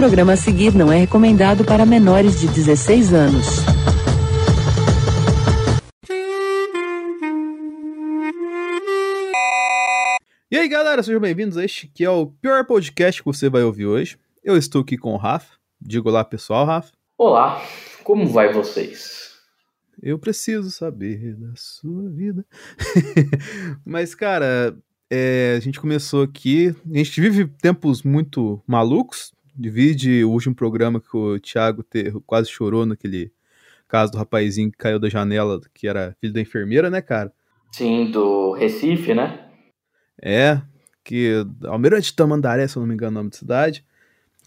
programa a seguir não é recomendado para menores de 16 anos. E aí, galera, sejam bem-vindos a este que é o pior podcast que você vai ouvir hoje. Eu estou aqui com o Rafa. Diga olá, pessoal, Rafa. Olá, como vai vocês? Eu preciso saber da sua vida. Mas, cara, é, a gente começou aqui. A gente vive tempos muito malucos. Divide o último programa que o Thiago te, quase chorou naquele caso do rapazinho que caiu da janela, que era filho da enfermeira, né, cara? Sim, do Recife, né? É, que Almirante Tamandaré, se eu não me engano, é o nome da cidade.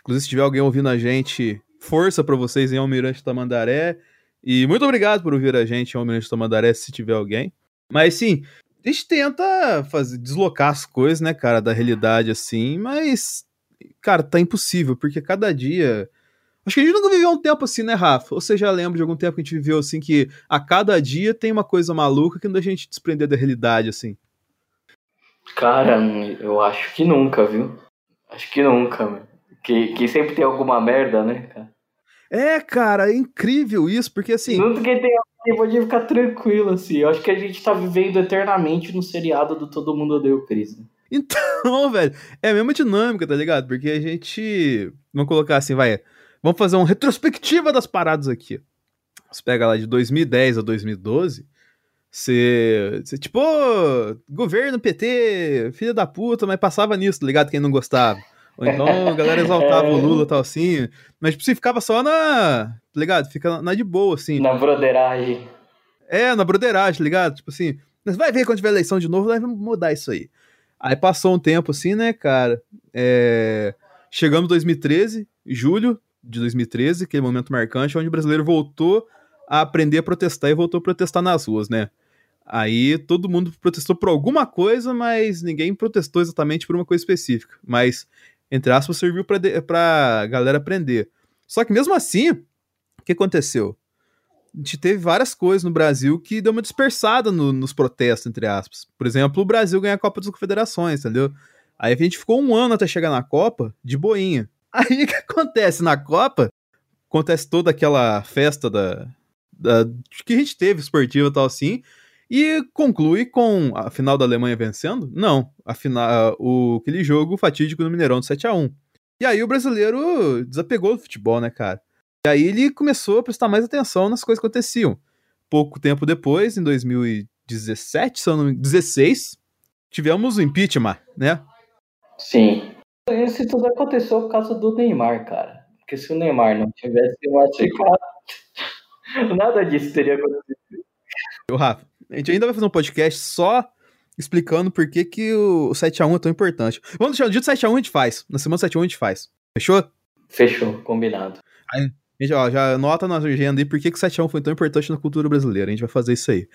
Inclusive, se tiver alguém ouvindo a gente, força para vocês em Almirante Tamandaré. E muito obrigado por ouvir a gente em Almirante Tamandaré, se tiver alguém. Mas sim, a gente tenta fazer, deslocar as coisas, né, cara, da realidade assim, mas, cara, tá impossível, porque cada dia. Acho que a gente nunca viveu um tempo assim, né, Rafa? Ou você já lembra de algum tempo que a gente viveu assim, que a cada dia tem uma coisa maluca que não deixa a gente desprender da realidade, assim? Cara, eu acho que nunca, viu? Acho que nunca, Que, que sempre tem alguma merda, né, cara? É, cara, é incrível isso, porque assim. Nunca que tem alguém pode ficar tranquilo, assim. Eu acho que a gente tá vivendo eternamente no seriado do Todo Mundo Odeia o Chris. Né? Então, velho, é a mesma dinâmica, tá ligado? Porque a gente. Vamos colocar assim, vai. Vamos fazer uma retrospectiva das paradas aqui. Você pega lá de 2010 a 2012. Você, você, tipo, governo PT, filha da puta, mas passava nisso, tá ligado? Quem não gostava. Ou então a galera exaltava o Lula e tal assim. Mas, tipo, você ficava só na. Tá ligado? Fica na de boa, assim. Na broderagem. É, na broderagem, tá ligado? Tipo assim, mas vai ver quando tiver eleição de novo, nós vamos mudar isso aí. Aí passou um tempo assim, né, cara? É... Chegamos em 2013, julho de 2013, aquele momento marcante, onde o brasileiro voltou a aprender a protestar e voltou a protestar nas ruas, né? Aí todo mundo protestou por alguma coisa, mas ninguém protestou exatamente por uma coisa específica. Mas, entre aspas, serviu de, pra galera aprender. Só que mesmo assim, o que aconteceu? A gente teve várias coisas no Brasil que deu uma dispersada no, nos protestos, entre aspas. Por exemplo, o Brasil ganha a Copa das Confederações, entendeu? Aí a gente ficou um ano até chegar na Copa de boinha. Aí o que acontece na Copa? Acontece toda aquela festa da, da que a gente teve esportiva e tal assim e conclui com a final da Alemanha vencendo? Não. A final, o, aquele jogo fatídico no Mineirão de 7 a 1 E aí o brasileiro desapegou do futebol, né, cara? E aí ele começou a prestar mais atenção nas coisas que aconteciam. Pouco tempo depois, em 2017, se eu não 16, tivemos o impeachment, né? Sim. Isso tudo aconteceu por causa do Neymar, cara. Porque se o Neymar não tivesse machucado, nada disso teria acontecido. O Rafa, a gente ainda vai fazer um podcast só explicando por que, que o 7x1 é tão importante. Vamos deixar no dia do 7x1 a gente faz. Na semana do 7x1 a gente faz. Fechou? Fechou, combinado. Aí, gente, ó, já anota na agenda aí por que, que o 7x1 foi tão importante na cultura brasileira. A gente vai fazer isso aí.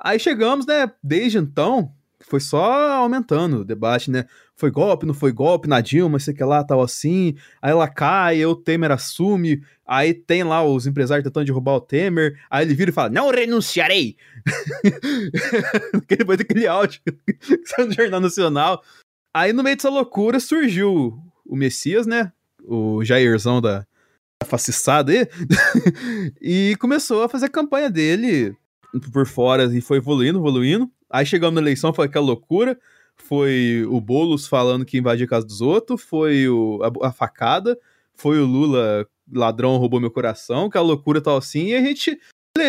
Aí chegamos, né? Desde então, foi só aumentando o debate, né? Foi golpe, não foi golpe na Dilma, sei que lá, tal assim. Aí ela cai, o Temer assume. Aí tem lá os empresários tentando derrubar o Temer. Aí ele vira e fala: Não renunciarei! Depois daquele áudio que saiu no Jornal Nacional. Aí no meio dessa loucura surgiu o Messias, né? O Jairzão da, da fascistada aí. e começou a fazer a campanha dele por fora e foi evoluindo, evoluindo. Aí chegamos na eleição, foi aquela loucura. Foi o Boulos falando que invadia a casa dos outros, foi o, a, a, facada, foi o Lula, ladrão, roubou meu coração, aquela loucura tal assim, e a gente.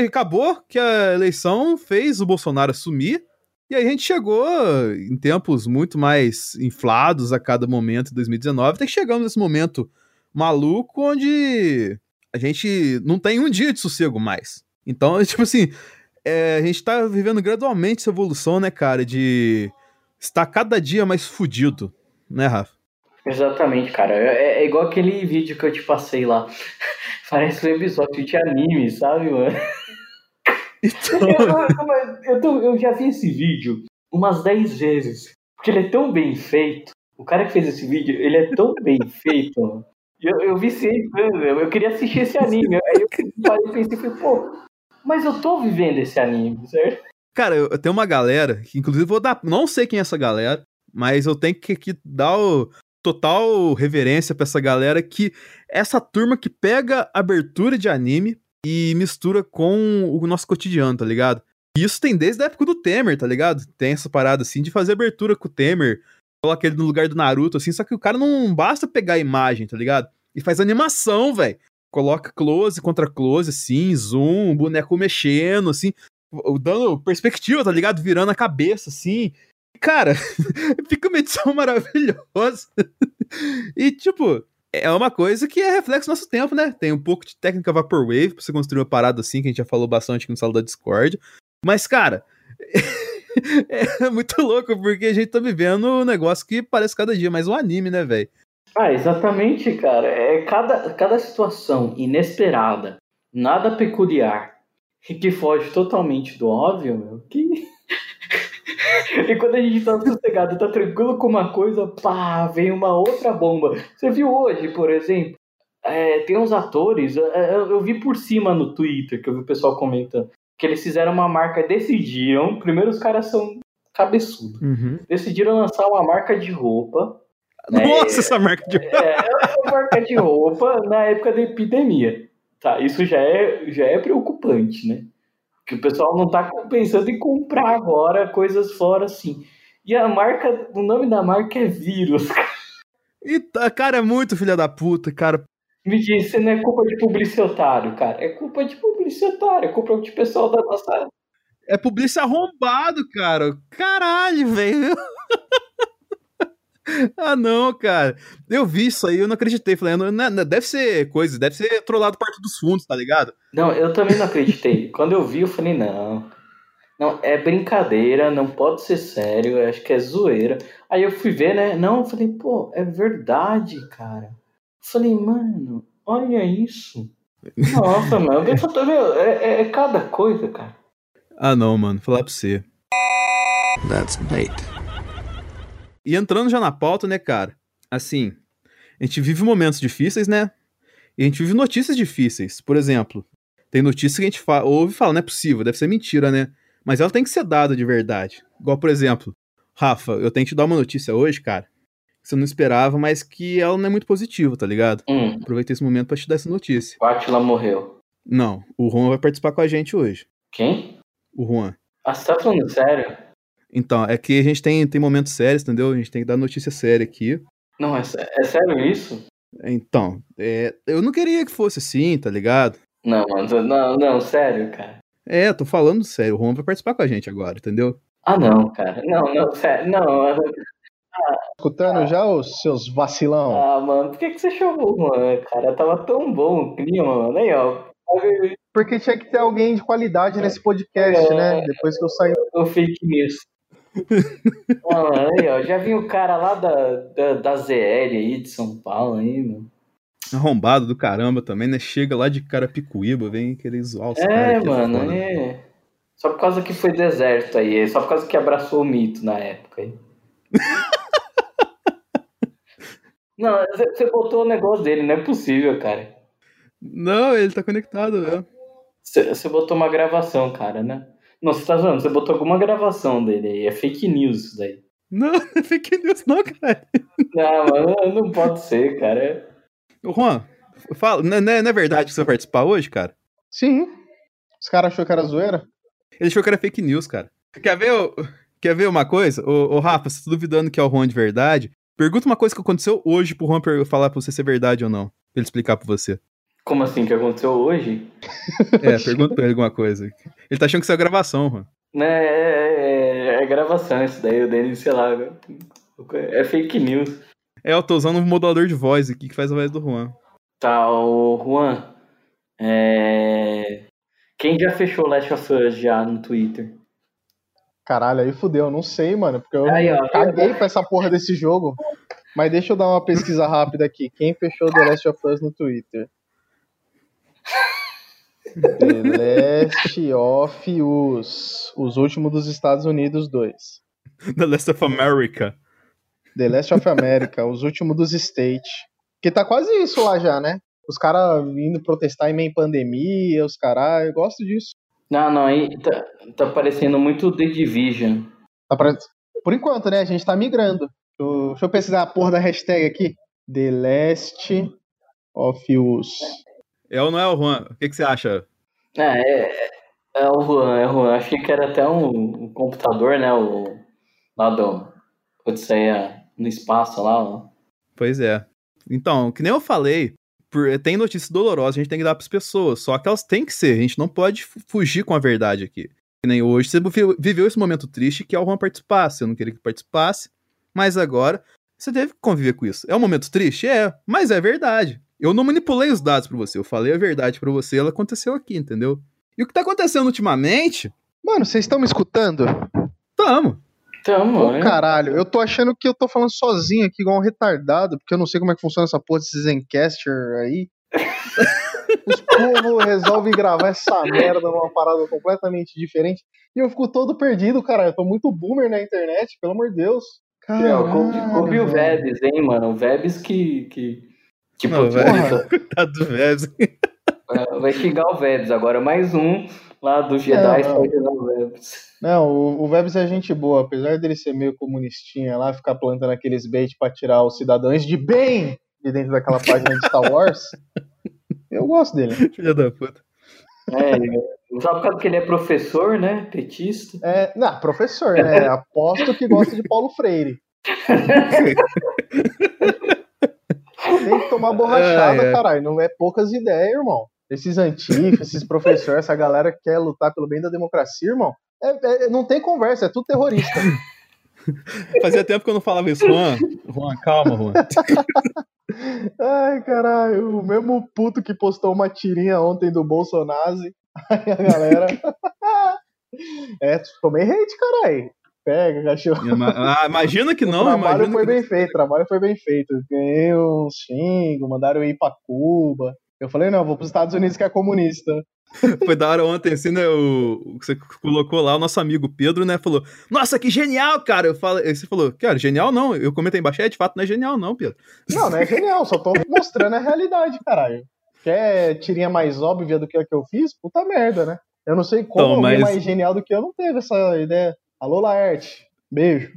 Acabou que a eleição fez o Bolsonaro assumir, e aí a gente chegou em tempos muito mais inflados a cada momento em 2019, até que chegamos nesse momento maluco onde a gente não tem um dia de sossego mais. Então, tipo assim, é, a gente tá vivendo gradualmente essa evolução, né, cara, de estar cada dia mais fudido, né, Rafa? Exatamente, cara. É, é igual aquele vídeo que eu te passei lá. Parece um episódio de anime, sabe, mano? Então... eu, eu, tô, eu já vi esse vídeo umas 10 vezes. Porque ele é tão bem feito. O cara que fez esse vídeo, ele é tão bem feito, mano. Eu, eu vi sempre, eu queria assistir esse anime. Aí eu parei e pensei, pô, mas eu tô vivendo esse anime, certo? Cara, eu, eu tenho uma galera, que inclusive vou dar. Não sei quem é essa galera, mas eu tenho que, que dar o, total reverência pra essa galera que essa turma que pega abertura de anime e mistura com o nosso cotidiano, tá ligado? E isso tem desde a época do Temer, tá ligado? Tem essa parada assim de fazer abertura com o Temer, coloca ele no lugar do Naruto, assim, só que o cara não basta pegar a imagem, tá ligado? E faz animação, velho. Coloca close contra close, assim, zoom, boneco mexendo, assim, dando perspectiva, tá ligado? Virando a cabeça, assim. Cara, fica uma edição maravilhosa. e, tipo, é uma coisa que é reflexo do nosso tempo, né? Tem um pouco de técnica Vaporwave pra você construir uma parada assim, que a gente já falou bastante aqui no sala da Discord. Mas, cara, é muito louco, porque a gente tá vivendo um negócio que parece cada dia mais um anime, né, velho? Ah, exatamente, cara. É cada, cada situação inesperada, nada peculiar, que foge totalmente do óbvio, meu, que. e quando a gente tá sossegado, tá tranquilo com uma coisa, pá, vem uma outra bomba. Você viu hoje, por exemplo? É, tem uns atores, eu, eu vi por cima no Twitter, que eu vi o pessoal comentando que eles fizeram uma marca, decidiram, primeiro os caras são cabeçudos, uhum. decidiram lançar uma marca de roupa. Né? Nossa, né? essa marca de roupa! É, é uma marca de roupa na época da epidemia. Tá, isso já é, já é preocupante, né? Que o pessoal não tá pensando em comprar agora coisas fora assim. E a marca, o nome da marca é vírus. E, cara, é muito filha da puta, cara. Me disse, não é culpa de publicitário, cara. É culpa de publicitário, é culpa de pessoal da nossa. É publicitário arrombado, cara. Caralho, velho. ah, não, cara. Eu vi isso aí, eu não acreditei. Falei, não, não, deve ser coisa, deve ser trollado parte dos fundos, tá ligado? Não, eu também não acreditei. Quando eu vi, eu falei, não. Não, é brincadeira, não pode ser sério, acho que é zoeira. Aí eu fui ver, né? Não, eu falei, pô, é verdade, cara. Falei, mano, olha isso. Nossa, mano, é, é, é cada coisa, cara. Ah, não, mano, falar pra você. That's bait. E entrando já na pauta, né, cara? Assim, a gente vive momentos difíceis, né? E a gente vive notícias difíceis. Por exemplo, tem notícia que a gente fala, ouve e fala, não é possível, deve ser mentira, né? Mas ela tem que ser dada de verdade. Igual, por exemplo, Rafa, eu tenho que te dar uma notícia hoje, cara você não esperava, mas que ela não é muito positiva, tá ligado? Hum. Aproveitei esse momento pra te dar essa notícia. O Atila morreu. Não, o Juan vai participar com a gente hoje. Quem? O Juan. Ah, você tá falando sério? Então, é que a gente tem, tem momentos sérios, entendeu? A gente tem que dar notícia séria aqui. Não, é, é sério isso? Então, é, eu não queria que fosse assim, tá ligado? Não, mas não, não, sério, cara. É, tô falando sério. O Juan vai participar com a gente agora, entendeu? Ah, não, cara. Não, não, sério. Não, Escutando ah, já os seus vacilão? Ah, mano, por que, que você chamou, mano? Cara, tava tão bom o clima, mano. Aí, ó. Porque tinha que ter alguém de qualidade nesse podcast, é, né? Depois que eu saí. O fake news. ah, aí, ó. Já vi o cara lá da, da, da ZL aí de São Paulo aí, mano. Arrombado do caramba também, né? Chega lá de Carapicuíba, vem querer zoar os é, caras. É, mano, é. Só por causa que foi deserto aí. Só por causa que abraçou o mito na época aí. Não, você botou o negócio dele, não é possível, cara. Não, ele tá conectado, né? Você botou uma gravação, cara, né? Não, você tá zoando, você botou alguma gravação dele aí. É fake news isso daí. Não, não é fake news, não, cara. Não, mano, não pode ser, cara. Ô, Juan, fala, não é, não é verdade que você vai participar hoje, cara? Sim. Os caras achou que era zoeira? Ele achou que era fake news, cara. Quer ver, quer ver uma coisa? Ô, ô Rafa, você tá duvidando que é o Juan de verdade? Pergunta uma coisa que aconteceu hoje pro Juan falar pra você se é verdade ou não. Pra ele explicar pra você. Como assim, que aconteceu hoje? É, pergunta pra ele alguma coisa. Ele tá achando que isso é gravação, Juan. Né, é, é, é, gravação isso daí, o Denis, sei lá. É fake news. É, eu tô usando um modulador de voz aqui que faz a voz do Juan. Tá, o Juan. É... Quem já fechou Last of Us já no Twitter? Caralho, aí fudeu, não sei, mano, porque eu aí, ó, caguei pra essa porra desse jogo. Mas deixa eu dar uma pesquisa rápida aqui. Quem fechou The Last of Us no Twitter? The Last of Us. Os últimos dos Estados Unidos, dois. The Last of America. The Last of America, os últimos dos States. Que tá quase isso lá já, né? Os caras vindo protestar em meio pandemia, os caras, eu gosto disso. Não, não, aí tá, tá parecendo muito The Division. Tá Por enquanto, né? A gente tá migrando. eu, deixa eu pesquisar a porra da hashtag aqui. The Last of Us. É ou não é o Juan? O que, que você acha? É, é, é o Juan, é o Juan. Achei que era até um, um computador, né? O, lá do Odisseia no espaço lá. Ó. Pois é. Então, que nem eu falei, por, tem notícias dolorosas, a gente tem que dar para as pessoas. Só que elas têm que ser, a gente não pode fugir com a verdade aqui. Que nem hoje, você viveu esse momento triste que é o Juan participasse. Eu não queria que participasse, mas agora você deve conviver com isso. É um momento triste? É, mas é verdade. Eu não manipulei os dados para você, eu falei a verdade para você, ela aconteceu aqui, entendeu? E o que tá acontecendo ultimamente? Mano, vocês estão me escutando? Tamo. Tamo, né? Caralho, eu tô achando que eu tô falando sozinho aqui, igual um retardado, porque eu não sei como é que funciona essa porra desse Zencaster aí. Os povos resolvem gravar essa merda numa parada completamente diferente. E eu fico todo perdido, cara. Eu tô muito boomer na internet, pelo amor de Deus. Caralho, Coube o Vebs, hein, mano? O Vebs que. que tipo, não, velho, coitado do Vebs. É, vai xingar o Vebs agora. Mais um lá do Jedi o Vebs. Não, o, o Vebs é gente boa. Apesar dele ser meio comunistinha lá, ficar plantando aqueles bait pra tirar os cidadãos de bem de dentro daquela página de Star Wars. eu gosto dele. Filha da puta. É, só por causa que ele é professor, né? Petista. É, não, professor, né? Aposto que gosta de Paulo Freire. Tem que tomar borrachada, é, é. caralho. Não é poucas ideias, irmão. Esses antifas, esses professores, essa galera que quer lutar pelo bem da democracia, irmão. É, é, não tem conversa, é tudo terrorista. Fazia tempo que eu não falava isso, Juan. Juan, calma, Juan. Ai, caralho, o mesmo puto que postou uma tirinha ontem do Bolsonaro. Aí a galera. é, tomei hate, caralho. Pega, cachorro. Ah, imagina que não, O trabalho foi que... bem feito, o trabalho foi bem feito. Ganhei um xingo, mandaram eu ir pra Cuba. Eu falei, não, vou pros Estados Unidos que é comunista. Foi da hora ontem, assim, né? O, você colocou lá, o nosso amigo Pedro, né? Falou: Nossa, que genial, cara! Eu falei, você falou, cara, genial não. Eu comentei embaixo, é de fato não é genial, não, Pedro. Não, não é genial, só tô mostrando a realidade, caralho. Quer tirinha mais óbvia do que a que eu fiz? Puta merda, né? Eu não sei como então, mas... mais genial do que eu não teve essa ideia. Alô, Laerte. Beijo.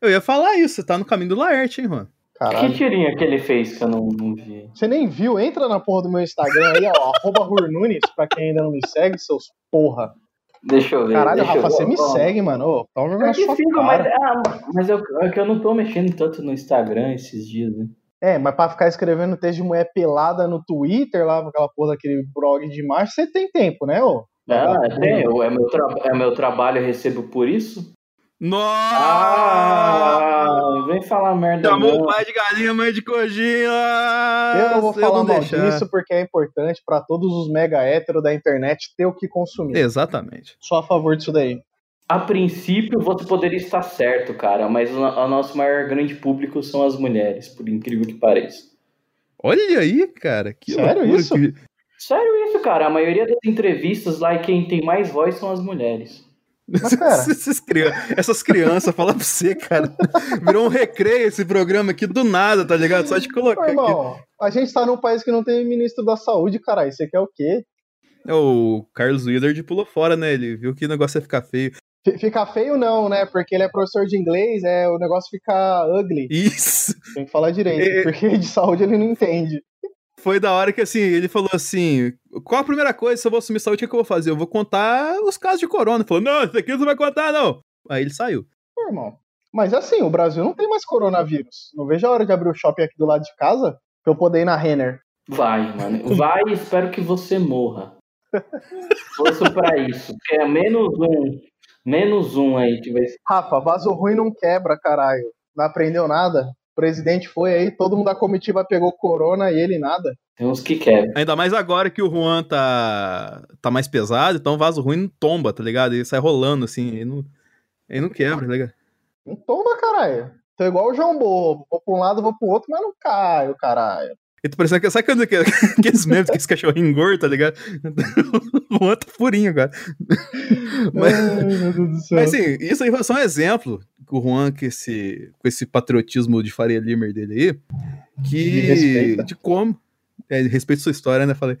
Eu ia falar isso, você tá no caminho do Laerte, hein, Juan? Caralho. Que tirinha que ele fez que eu não, não, vi? Você nem viu? Entra na porra do meu Instagram aí, ó, arroba Hurnunes, pra quem ainda não me segue, seus porra. Deixa eu ver. Caralho, Rafa, você me segue, mano. Ô, toma tá é fico, mas, ah, mas eu, é que eu não tô mexendo tanto no Instagram esses dias, né? É, mas pra ficar escrevendo texto de mulher pelada no Twitter, lá, aquela porra daquele blog de macho, você tem tempo, né, ô? Ah, tem. É meu, é meu trabalho, eu recebo por isso. Nossa! Ah, vem falar merda. Chamou pai de galinha, mãe de coxinha. Eu não vou falar não mal deixar. disso porque é importante para todos os mega héteros da internet ter o que consumir. Exatamente. Sou a favor disso daí. A princípio você poderia estar certo, cara, mas o, o nosso maior grande público são as mulheres, por incrível que pareça. Olha aí, cara. Que Sério isso? Que... Sério isso, cara. A maioria das entrevistas lá, quem tem mais voz são as mulheres. Mas, essas crianças, fala pra você, cara. Virou um recreio esse programa aqui do nada, tá ligado? Só de colocar Ô, irmão, aqui. A gente tá num país que não tem ministro da saúde, caralho. Você quer o quê? É, o Carlos Willard pulou fora, né? Ele viu que o negócio ia ficar feio. Ficar feio não, né? Porque ele é professor de inglês, é o negócio fica ugly. Isso. Tem que falar direito, é... porque de saúde ele não entende foi da hora que, assim, ele falou assim: qual a primeira coisa, se eu vou assumir saúde, o que, eu vou fazer? Eu vou contar os casos de corona. Ele falou: não, isso aqui não vai contar, não. Aí ele saiu. Normal. Mas assim, o Brasil não tem mais coronavírus. Não vejo a hora de abrir o shopping aqui do lado de casa pra eu poder ir na Renner. Vai, mano. Vai e espero que você morra. Força pra isso. Que é menos um. Menos um aí que vai Rafa, vaso ruim não quebra, caralho. Não aprendeu nada? Presidente foi aí, todo mundo da comitiva pegou corona e ele nada. Tem uns que quebram. Ainda mais agora que o Juan tá, tá mais pesado, então o vaso ruim não tomba, tá ligado? Ele sai rolando assim, ele não, ele não quebra, tá ligado? Não tomba, caralho. Tô igual o João Bobo. Vou pra um lado, vou pro outro, mas não caio, caralho. E tu parecendo que. Sabe quando que, aqueles memes que esse cachorro engorda, tá ligado? o outro tá furinho, cara. Mas, Ai, mas assim, isso aí foi só um exemplo que o Juan, com esse, com esse patriotismo de Faria Limer dele aí, que. De, como. É, respeito sua história, né? Falei.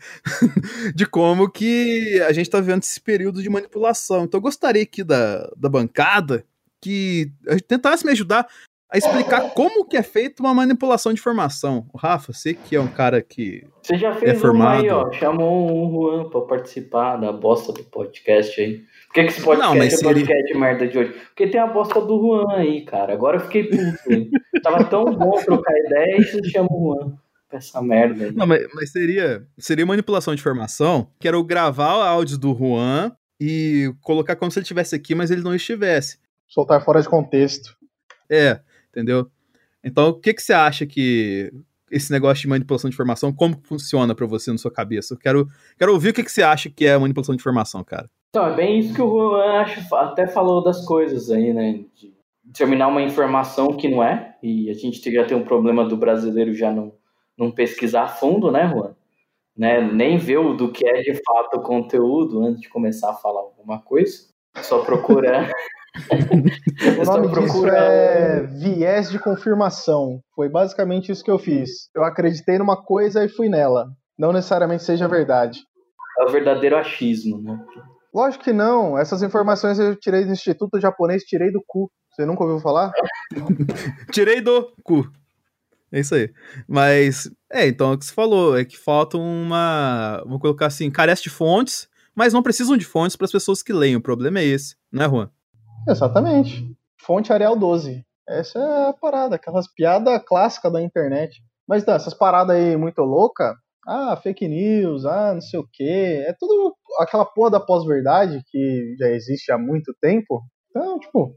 de como que a gente tá vivendo esse período de manipulação. Então eu gostaria aqui da, da bancada que tentasse me ajudar a explicar como que é feita uma manipulação de informação. O Rafa, você que é um cara que Você já fez É formado. uma aí, ó. Chamou um Juan pra participar da bosta do podcast aí. Por que, que esse podcast Não, mas é seria- podcast merda de hoje? Porque tem a bosta do Juan aí, cara. Agora eu fiquei puto. hein? Tava tão bom trocar ideia e você chama o Juan pra essa merda aí. Não, mas, mas seria, seria manipulação de informação, que era eu gravar áudios do Juan e colocar como se ele estivesse aqui, mas ele não estivesse. Soltar fora de contexto. É, entendeu? Então, o que, que você acha que esse negócio de manipulação de informação, como funciona pra você na sua cabeça? Eu quero, quero ouvir o que, que você acha que é manipulação de informação, cara. Então, é bem isso que o Juan acho, até falou das coisas aí, né? De determinar uma informação que não é, e a gente já tem um problema do brasileiro já não, não pesquisar a fundo, né, Juan? Né? Nem ver o do que é de fato o conteúdo antes de começar a falar alguma coisa. Só procurar. O só nome disso procura é viés de confirmação. Foi basicamente isso que eu fiz. Eu acreditei numa coisa e fui nela. Não necessariamente seja verdade. É o verdadeiro achismo, né? Lógico que não. Essas informações eu tirei do Instituto Japonês, tirei do cu. Você nunca ouviu falar? Tirei do cu. É isso aí. Mas, é, então, o que você falou é que falta uma. Vou colocar assim, carece de fontes, mas não precisam de fontes para as pessoas que leem. O problema é esse, né, Juan? Exatamente. Fonte Arial 12. Essa é a parada, aquelas piadas clássicas da internet. Mas não, essas paradas aí muito louca, ah, fake news, ah, não sei o quê. É tudo aquela porra da pós-verdade que já existe há muito tempo. Então, tipo,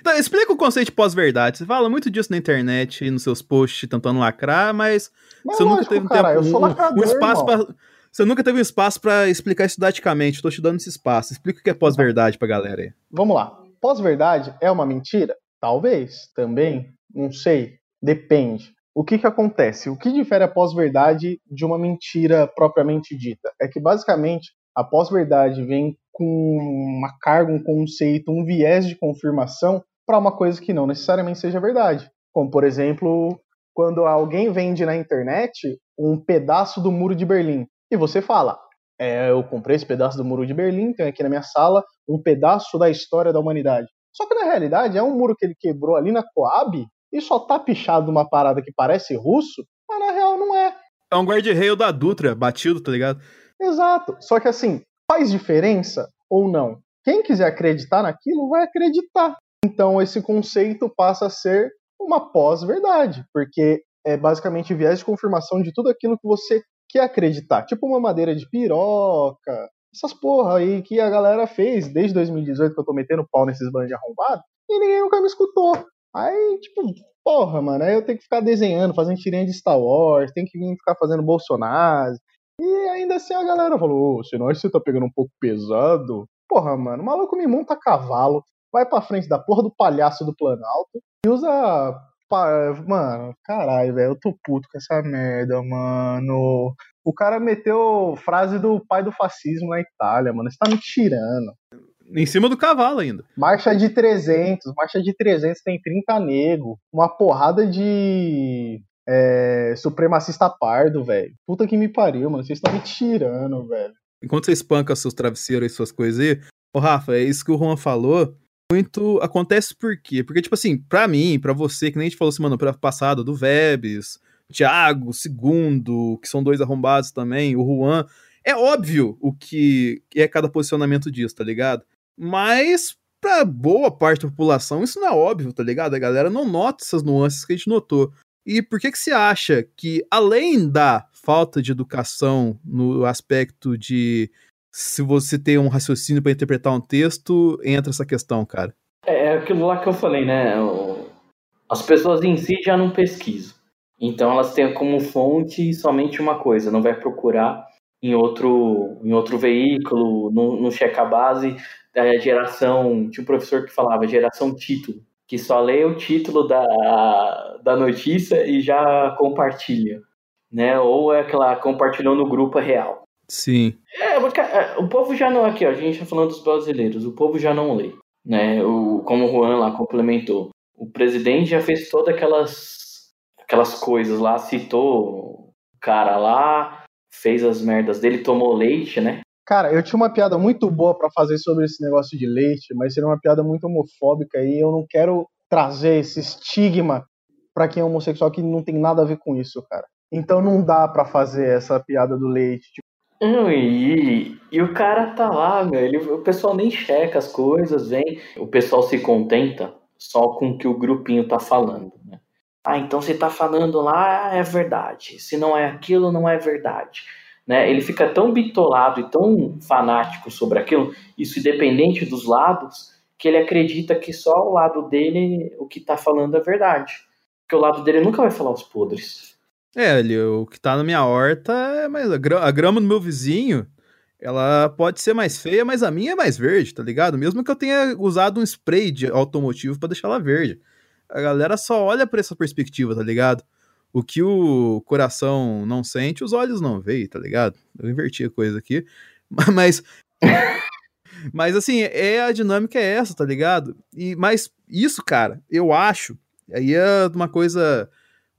Então, explica o conceito de pós-verdade. Você fala muito disso na internet nos seus posts tentando lacrar, mas mas você nunca lógico, teve um cara, tempo, eu sou um- lacrador, um espaço para Você nunca teve um espaço pra explicar isso didaticamente. Tô te dando esse espaço. Explica o que é pós-verdade pra galera aí. Vamos lá. Pós-verdade é uma mentira? Talvez. Também. Não sei. Depende. O que, que acontece? O que difere a pós-verdade de uma mentira propriamente dita? É que, basicamente, a pós-verdade vem com uma carga, um conceito, um viés de confirmação para uma coisa que não necessariamente seja verdade. Como, por exemplo, quando alguém vende na internet um pedaço do muro de Berlim e você fala: é, eu comprei esse pedaço do muro de Berlim, tenho aqui na minha sala um pedaço da história da humanidade. Só que na realidade é um muro que ele quebrou ali na Coab e só tá pichado numa parada que parece russo, mas na real não é. É um guarda-reio da Dutra, batido, tá ligado? Exato. Só que assim, faz diferença ou não? Quem quiser acreditar naquilo vai acreditar. Então esse conceito passa a ser uma pós-verdade, porque é basicamente viés de confirmação de tudo aquilo que você quer acreditar. Tipo uma madeira de piroca, essas porra aí que a galera fez desde 2018 que eu tô metendo pau nesses bandos de arrombado e ninguém nunca me escutou. Aí, tipo, porra, mano, aí eu tenho que ficar desenhando, fazendo tirinha de Star Wars, tem que vir ficar fazendo Bolsonaro. E ainda assim a galera falou, ô, senão você tá pegando um pouco pesado. Porra, mano, o maluco me monta cavalo, vai pra frente da porra do palhaço do Planalto e usa. Mano, caralho, velho, eu tô puto com essa merda, mano. O cara meteu frase do pai do fascismo na Itália, mano. Você tá me tirando. Em cima do cavalo ainda. Marcha de 300, marcha de 300 tem 30 nego, uma porrada de é, supremacista pardo, velho. Puta que me pariu, mano. Vocês estão me tirando, velho. Enquanto você espanca seus travesseiros e suas coisas aí, ô Rafa, é isso que o Juan falou. Muito acontece por quê? Porque, tipo assim, pra mim, pra você, que nem a gente falou semana passada, do Vebs, Thiago, Segundo, que são dois arrombados também, o Juan, é óbvio o que é cada posicionamento disso, tá ligado? Mas pra boa parte da população isso não é óbvio, tá ligado? A galera não nota essas nuances que a gente notou. E por que que você acha que, além da falta de educação no aspecto de se você tem um raciocínio para interpretar um texto, entra essa questão, cara? É é aquilo lá que eu falei, né? As pessoas em si já não pesquisam. Então elas têm como fonte somente uma coisa, não vai procurar em outro, em outro veículo, não, não checa a base da geração. Tinha um professor que falava geração título, que só lê o título da, da notícia e já compartilha. Né? Ou é aquela compartilhou no grupo real. Sim. É, porque, é, o povo já não, aqui, ó, a gente tá falando dos brasileiros, o povo já não lê, né, o, como o Juan lá complementou, o presidente já fez todas aquelas, aquelas coisas lá, citou o cara lá, fez as merdas dele, tomou leite, né, Cara, eu tinha uma piada muito boa pra fazer sobre esse negócio de leite, mas seria uma piada muito homofóbica e eu não quero trazer esse estigma pra quem é homossexual que não tem nada a ver com isso, cara. Então não dá pra fazer essa piada do leite. Tipo, Não, e, e o cara tá lá, meu, ele, o pessoal nem checa as coisas, vem, o pessoal se contenta só com o que o grupinho tá falando, né? Ah, então se tá falando lá é verdade, se não é aquilo, não é verdade. Né? Ele fica tão bitolado e tão fanático sobre aquilo, isso independente dos lados, que ele acredita que só o lado dele, o que tá falando é verdade. Porque o lado dele nunca vai falar os podres. É, o que tá na minha horta é mais. A gra- a grama do meu vizinho, ela pode ser mais feia, mas a minha é mais verde, tá ligado? Mesmo que eu tenha usado um spray de automotivo pra deixar ela verde. A galera só olha por essa perspectiva, tá ligado? O que o coração não sente, os olhos não veem, tá ligado? Eu inverti a coisa aqui. Mas. Mas assim, é a dinâmica é essa, tá ligado? E mas isso, cara, eu acho, aí é uma coisa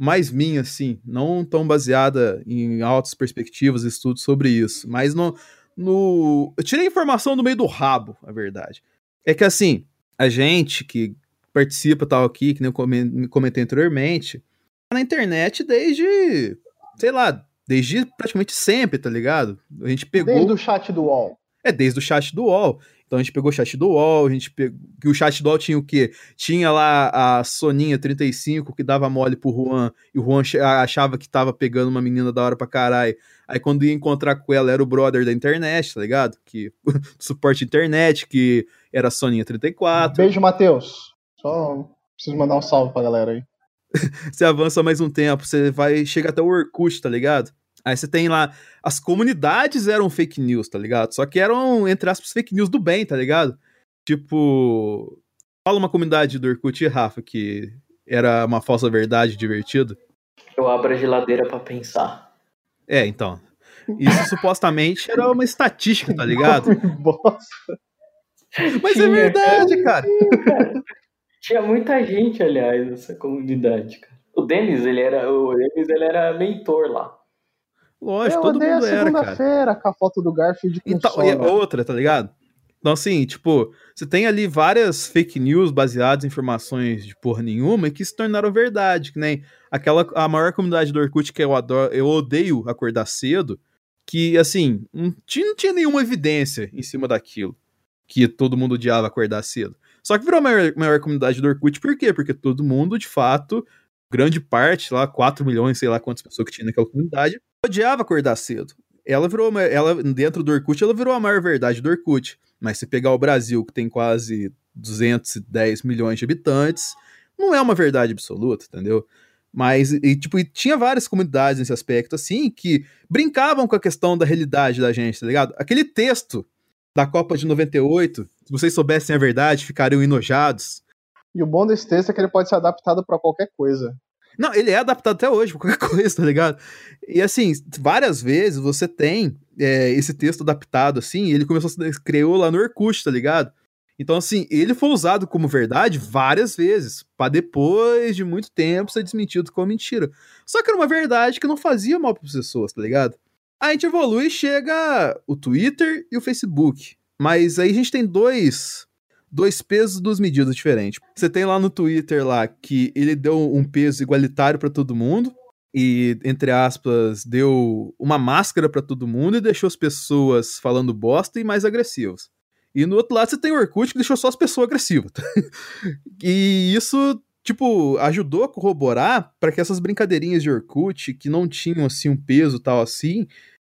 mais minha assim, não tão baseada em altas perspectivas, estudos sobre isso, mas no no eu tirei informação do meio do rabo, a verdade. É que assim, a gente que participa tal aqui, que nem eu comen- comentei anteriormente, tá na internet desde, sei lá, desde praticamente sempre, tá ligado? A gente pegou Desde o chat do UOL. é, desde o chat do UOL. Então a gente pegou o chat do UOL, a gente pegou. Que o chat do UOL tinha o quê? Tinha lá a Soninha 35 que dava mole pro Juan, e o Juan achava que tava pegando uma menina da hora pra caralho. Aí quando ia encontrar com ela, era o brother da internet, tá ligado? Que suporte internet, que era a Soninha 34. Beijo, Matheus. Só preciso mandar um salve pra galera aí. você avança mais um tempo, você vai chega até o Orkut, tá ligado? Aí você tem lá, as comunidades eram fake news, tá ligado? Só que eram, entre aspas, fake news do bem, tá ligado? Tipo, fala uma comunidade do Orkut, Rafa, que era uma falsa verdade divertida. Eu abro a geladeira pra pensar. É, então. Isso supostamente era uma estatística, tá ligado? Bosta. Mas é Tinha, verdade, cara. Tinha muita gente, aliás, nessa comunidade, cara. O Denis, ele era, o Denis, ele era mentor lá. Lógico, Eu todo mundo era, cara. segunda-feira com a foto do Garfield com Então, sono. e outra, tá ligado? Então, assim, tipo, você tem ali várias fake news baseadas em informações de porra nenhuma e que se tornaram verdade, que nem aquela, a maior comunidade do Orkut que eu adoro, eu odeio acordar cedo, que, assim, não tinha, não tinha nenhuma evidência em cima daquilo, que todo mundo odiava acordar cedo. Só que virou a maior, maior comunidade do Orkut, por quê? Porque todo mundo, de fato, grande parte, lá, 4 milhões, sei lá quantas pessoas que tinha naquela comunidade, odiava acordar cedo. Ela virou uma, ela dentro do Orkut ela virou a maior verdade do Orkut. Mas se pegar o Brasil que tem quase 210 milhões de habitantes não é uma verdade absoluta entendeu? Mas e, tipo e tinha várias comunidades nesse aspecto assim que brincavam com a questão da realidade da gente tá ligado? Aquele texto da Copa de 98 se vocês soubessem a verdade ficariam enojados. E o bom desse texto é que ele pode ser adaptado pra qualquer coisa. Não, ele é adaptado até hoje, qualquer coisa, tá ligado? E assim, várias vezes você tem é, esse texto adaptado, assim, ele começou a ser, criou lá no Orkut, tá ligado? Então, assim, ele foi usado como verdade várias vezes, pra depois de muito tempo ser desmentido como mentira. Só que era uma verdade que não fazia mal para pessoas, tá ligado? Aí a gente evolui e chega o Twitter e o Facebook. Mas aí a gente tem dois dois pesos, duas medidas diferentes. Você tem lá no Twitter lá que ele deu um peso igualitário para todo mundo e entre aspas deu uma máscara para todo mundo e deixou as pessoas falando bosta e mais agressivas. E no outro lado você tem o Orkut que deixou só as pessoas agressivas. e isso tipo ajudou a corroborar para que essas brincadeirinhas de Orkut que não tinham assim um peso tal assim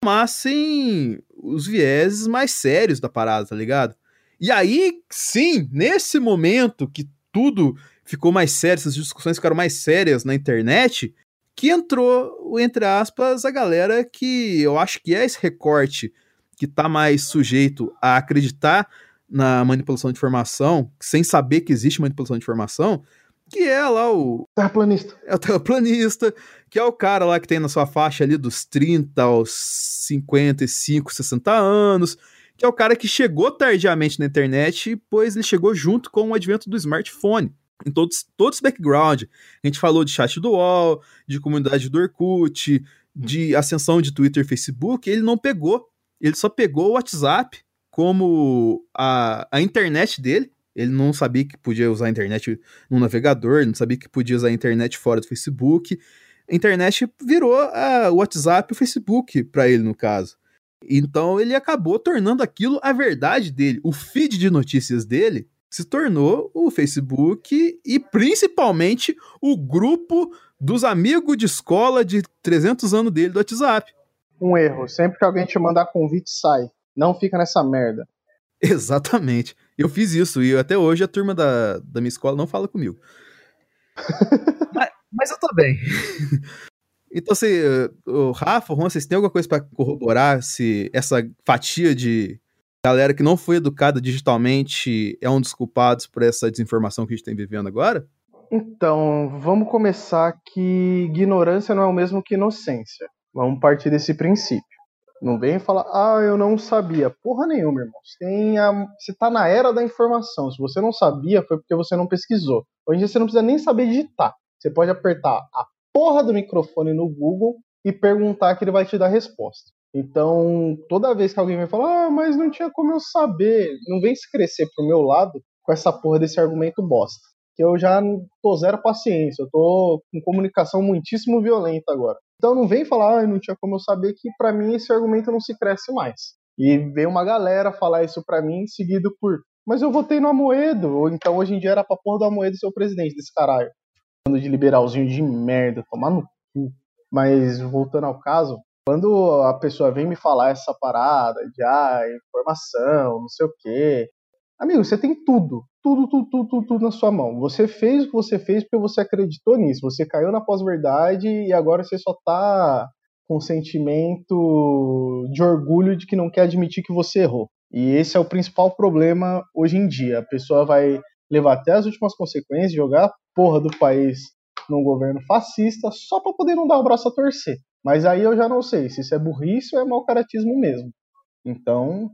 tomassem os vieses mais sérios da parada, tá ligado? E aí, sim, nesse momento que tudo ficou mais sério, essas discussões ficaram mais sérias na internet, que entrou, entre aspas, a galera que eu acho que é esse recorte que tá mais sujeito a acreditar na manipulação de informação, sem saber que existe manipulação de informação, que é lá o. Terraplanista. É o terraplanista, que é o cara lá que tem na sua faixa ali dos 30 aos 55, 60 anos, que é o cara que chegou tardiamente na internet, pois ele chegou junto com o advento do smartphone. Em todos, todo esse background. A gente falou de chat do UOL, de comunidade do Orkut, de ascensão de Twitter Facebook, ele não pegou. Ele só pegou o WhatsApp como a, a internet dele, Ele não sabia que podia usar a internet no navegador, não sabia que podia usar a internet fora do Facebook. A internet virou a, o WhatsApp e o Facebook para ele, no caso. Então ele acabou tornando aquilo a verdade dele. O feed de notícias dele se tornou o Facebook e principalmente o grupo dos amigos de escola de 300 anos dele do WhatsApp. Um erro. Sempre que alguém te mandar convite, sai. Não fica nessa merda. Exatamente. Eu fiz isso e até hoje a turma da, da minha escola não fala comigo. mas, mas, eu tô bem. então, assim, o Rafa, o Juan, vocês têm alguma coisa para corroborar se essa fatia de galera que não foi educada digitalmente é um dos culpados por essa desinformação que a gente tem vivendo agora? Então, vamos começar que ignorância não é o mesmo que inocência. Vamos partir desse princípio. Não vem falar, ah, eu não sabia. Porra nenhuma, irmão. Você, tem a... você tá na era da informação. Se você não sabia, foi porque você não pesquisou. Hoje em dia você não precisa nem saber digitar. Você pode apertar a porra do microfone no Google e perguntar que ele vai te dar resposta. Então, toda vez que alguém vai falar, ah, mas não tinha como eu saber, não vem se crescer pro meu lado com essa porra desse argumento bosta. Que eu já tô zero paciência, eu tô com comunicação muitíssimo violenta agora. Então não vem falar, ah, não tinha como eu saber que para mim esse argumento não se cresce mais. E vem uma galera falar isso para mim, seguido por, mas eu votei no Amoedo, ou então hoje em dia era pra porra do Amoedo ser o presidente desse caralho. De liberalzinho de merda, tomar no cu. Mas voltando ao caso, quando a pessoa vem me falar essa parada de ah, informação, não sei o quê, amigo, você tem tudo, tudo, tudo, tudo, tudo, tudo na sua mão. Você fez o que você fez porque você acreditou nisso. Você caiu na pós-verdade e agora você só tá com sentimento de orgulho de que não quer admitir que você errou. E esse é o principal problema hoje em dia. A pessoa vai levar até as últimas consequências, jogar a porra do país num governo fascista só para poder não dar o braço a torcer. Mas aí eu já não sei se isso é burrice ou é mau caratismo mesmo. Então,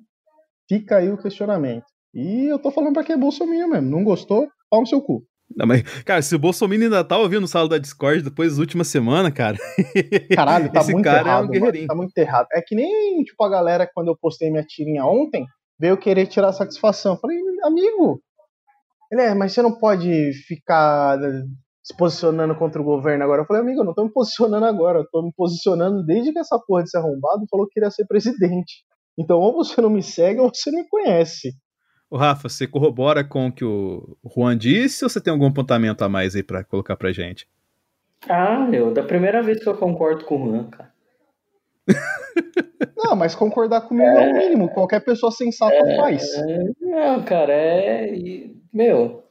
fica aí o questionamento. E eu tô falando pra quem é Bolsonaro mesmo. Não gostou? Pau no seu cu. Não, mas, cara, se o Bolsonaro ainda tá ouvindo o sala da Discord depois das últimas semanas, cara. Caralho, tá muito cara errado. É um guerreirinho. Tá muito errado. É que nem, tipo, a galera, quando eu postei minha tirinha ontem, veio querer tirar satisfação. Falei, amigo. Ele é, mas você não pode ficar se posicionando contra o governo agora. Eu falei, amigo, eu não tô me posicionando agora, eu tô me posicionando desde que essa porra de ser arrombado falou que queria ser presidente. Então, ou você não me segue ou você não me conhece. O Rafa, você corrobora com o que o Juan disse ou você tem algum apontamento a mais aí para colocar pra gente? Ah, eu, da primeira vez que eu concordo com o Juan, cara. Não, mas concordar comigo é, é o mínimo. Qualquer pessoa sensata é, faz. não, cara, é. Meu,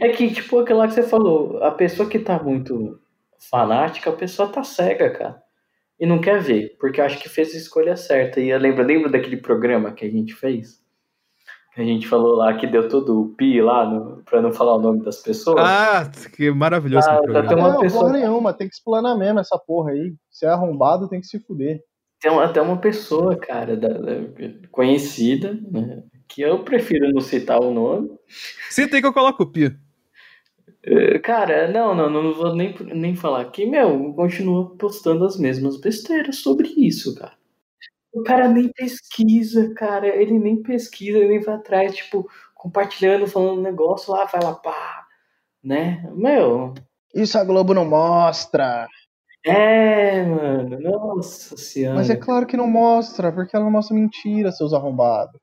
é que, tipo, aquilo lá que você falou, a pessoa que tá muito fanática, a pessoa tá cega, cara. E não quer ver, porque acho que fez a escolha certa. E eu lembro, lembro daquele programa que a gente fez? Que a gente falou lá que deu todo o pi lá, no, pra não falar o nome das pessoas. Ah, que maravilhoso. Ah, tá, tem uma não, pessoa... porra nenhuma, tem que explanar mesmo essa porra aí. Se é arrombado, tem que se fuder. Tem até uma pessoa, cara, da, da, conhecida, né, que eu prefiro não citar o nome. Cita aí que eu coloco o pi. É, cara, não, não, não vou nem, nem falar aqui, meu, continua postando as mesmas besteiras sobre isso, cara. O cara nem pesquisa, cara, ele nem pesquisa, ele nem vai atrás, tipo, compartilhando, falando negócio lá, vai lá, pá, né? Meu. Isso a Globo não mostra. É, mano, nossa senhora. Mas é claro que não mostra, porque ela não mostra mentira, seus arrombados.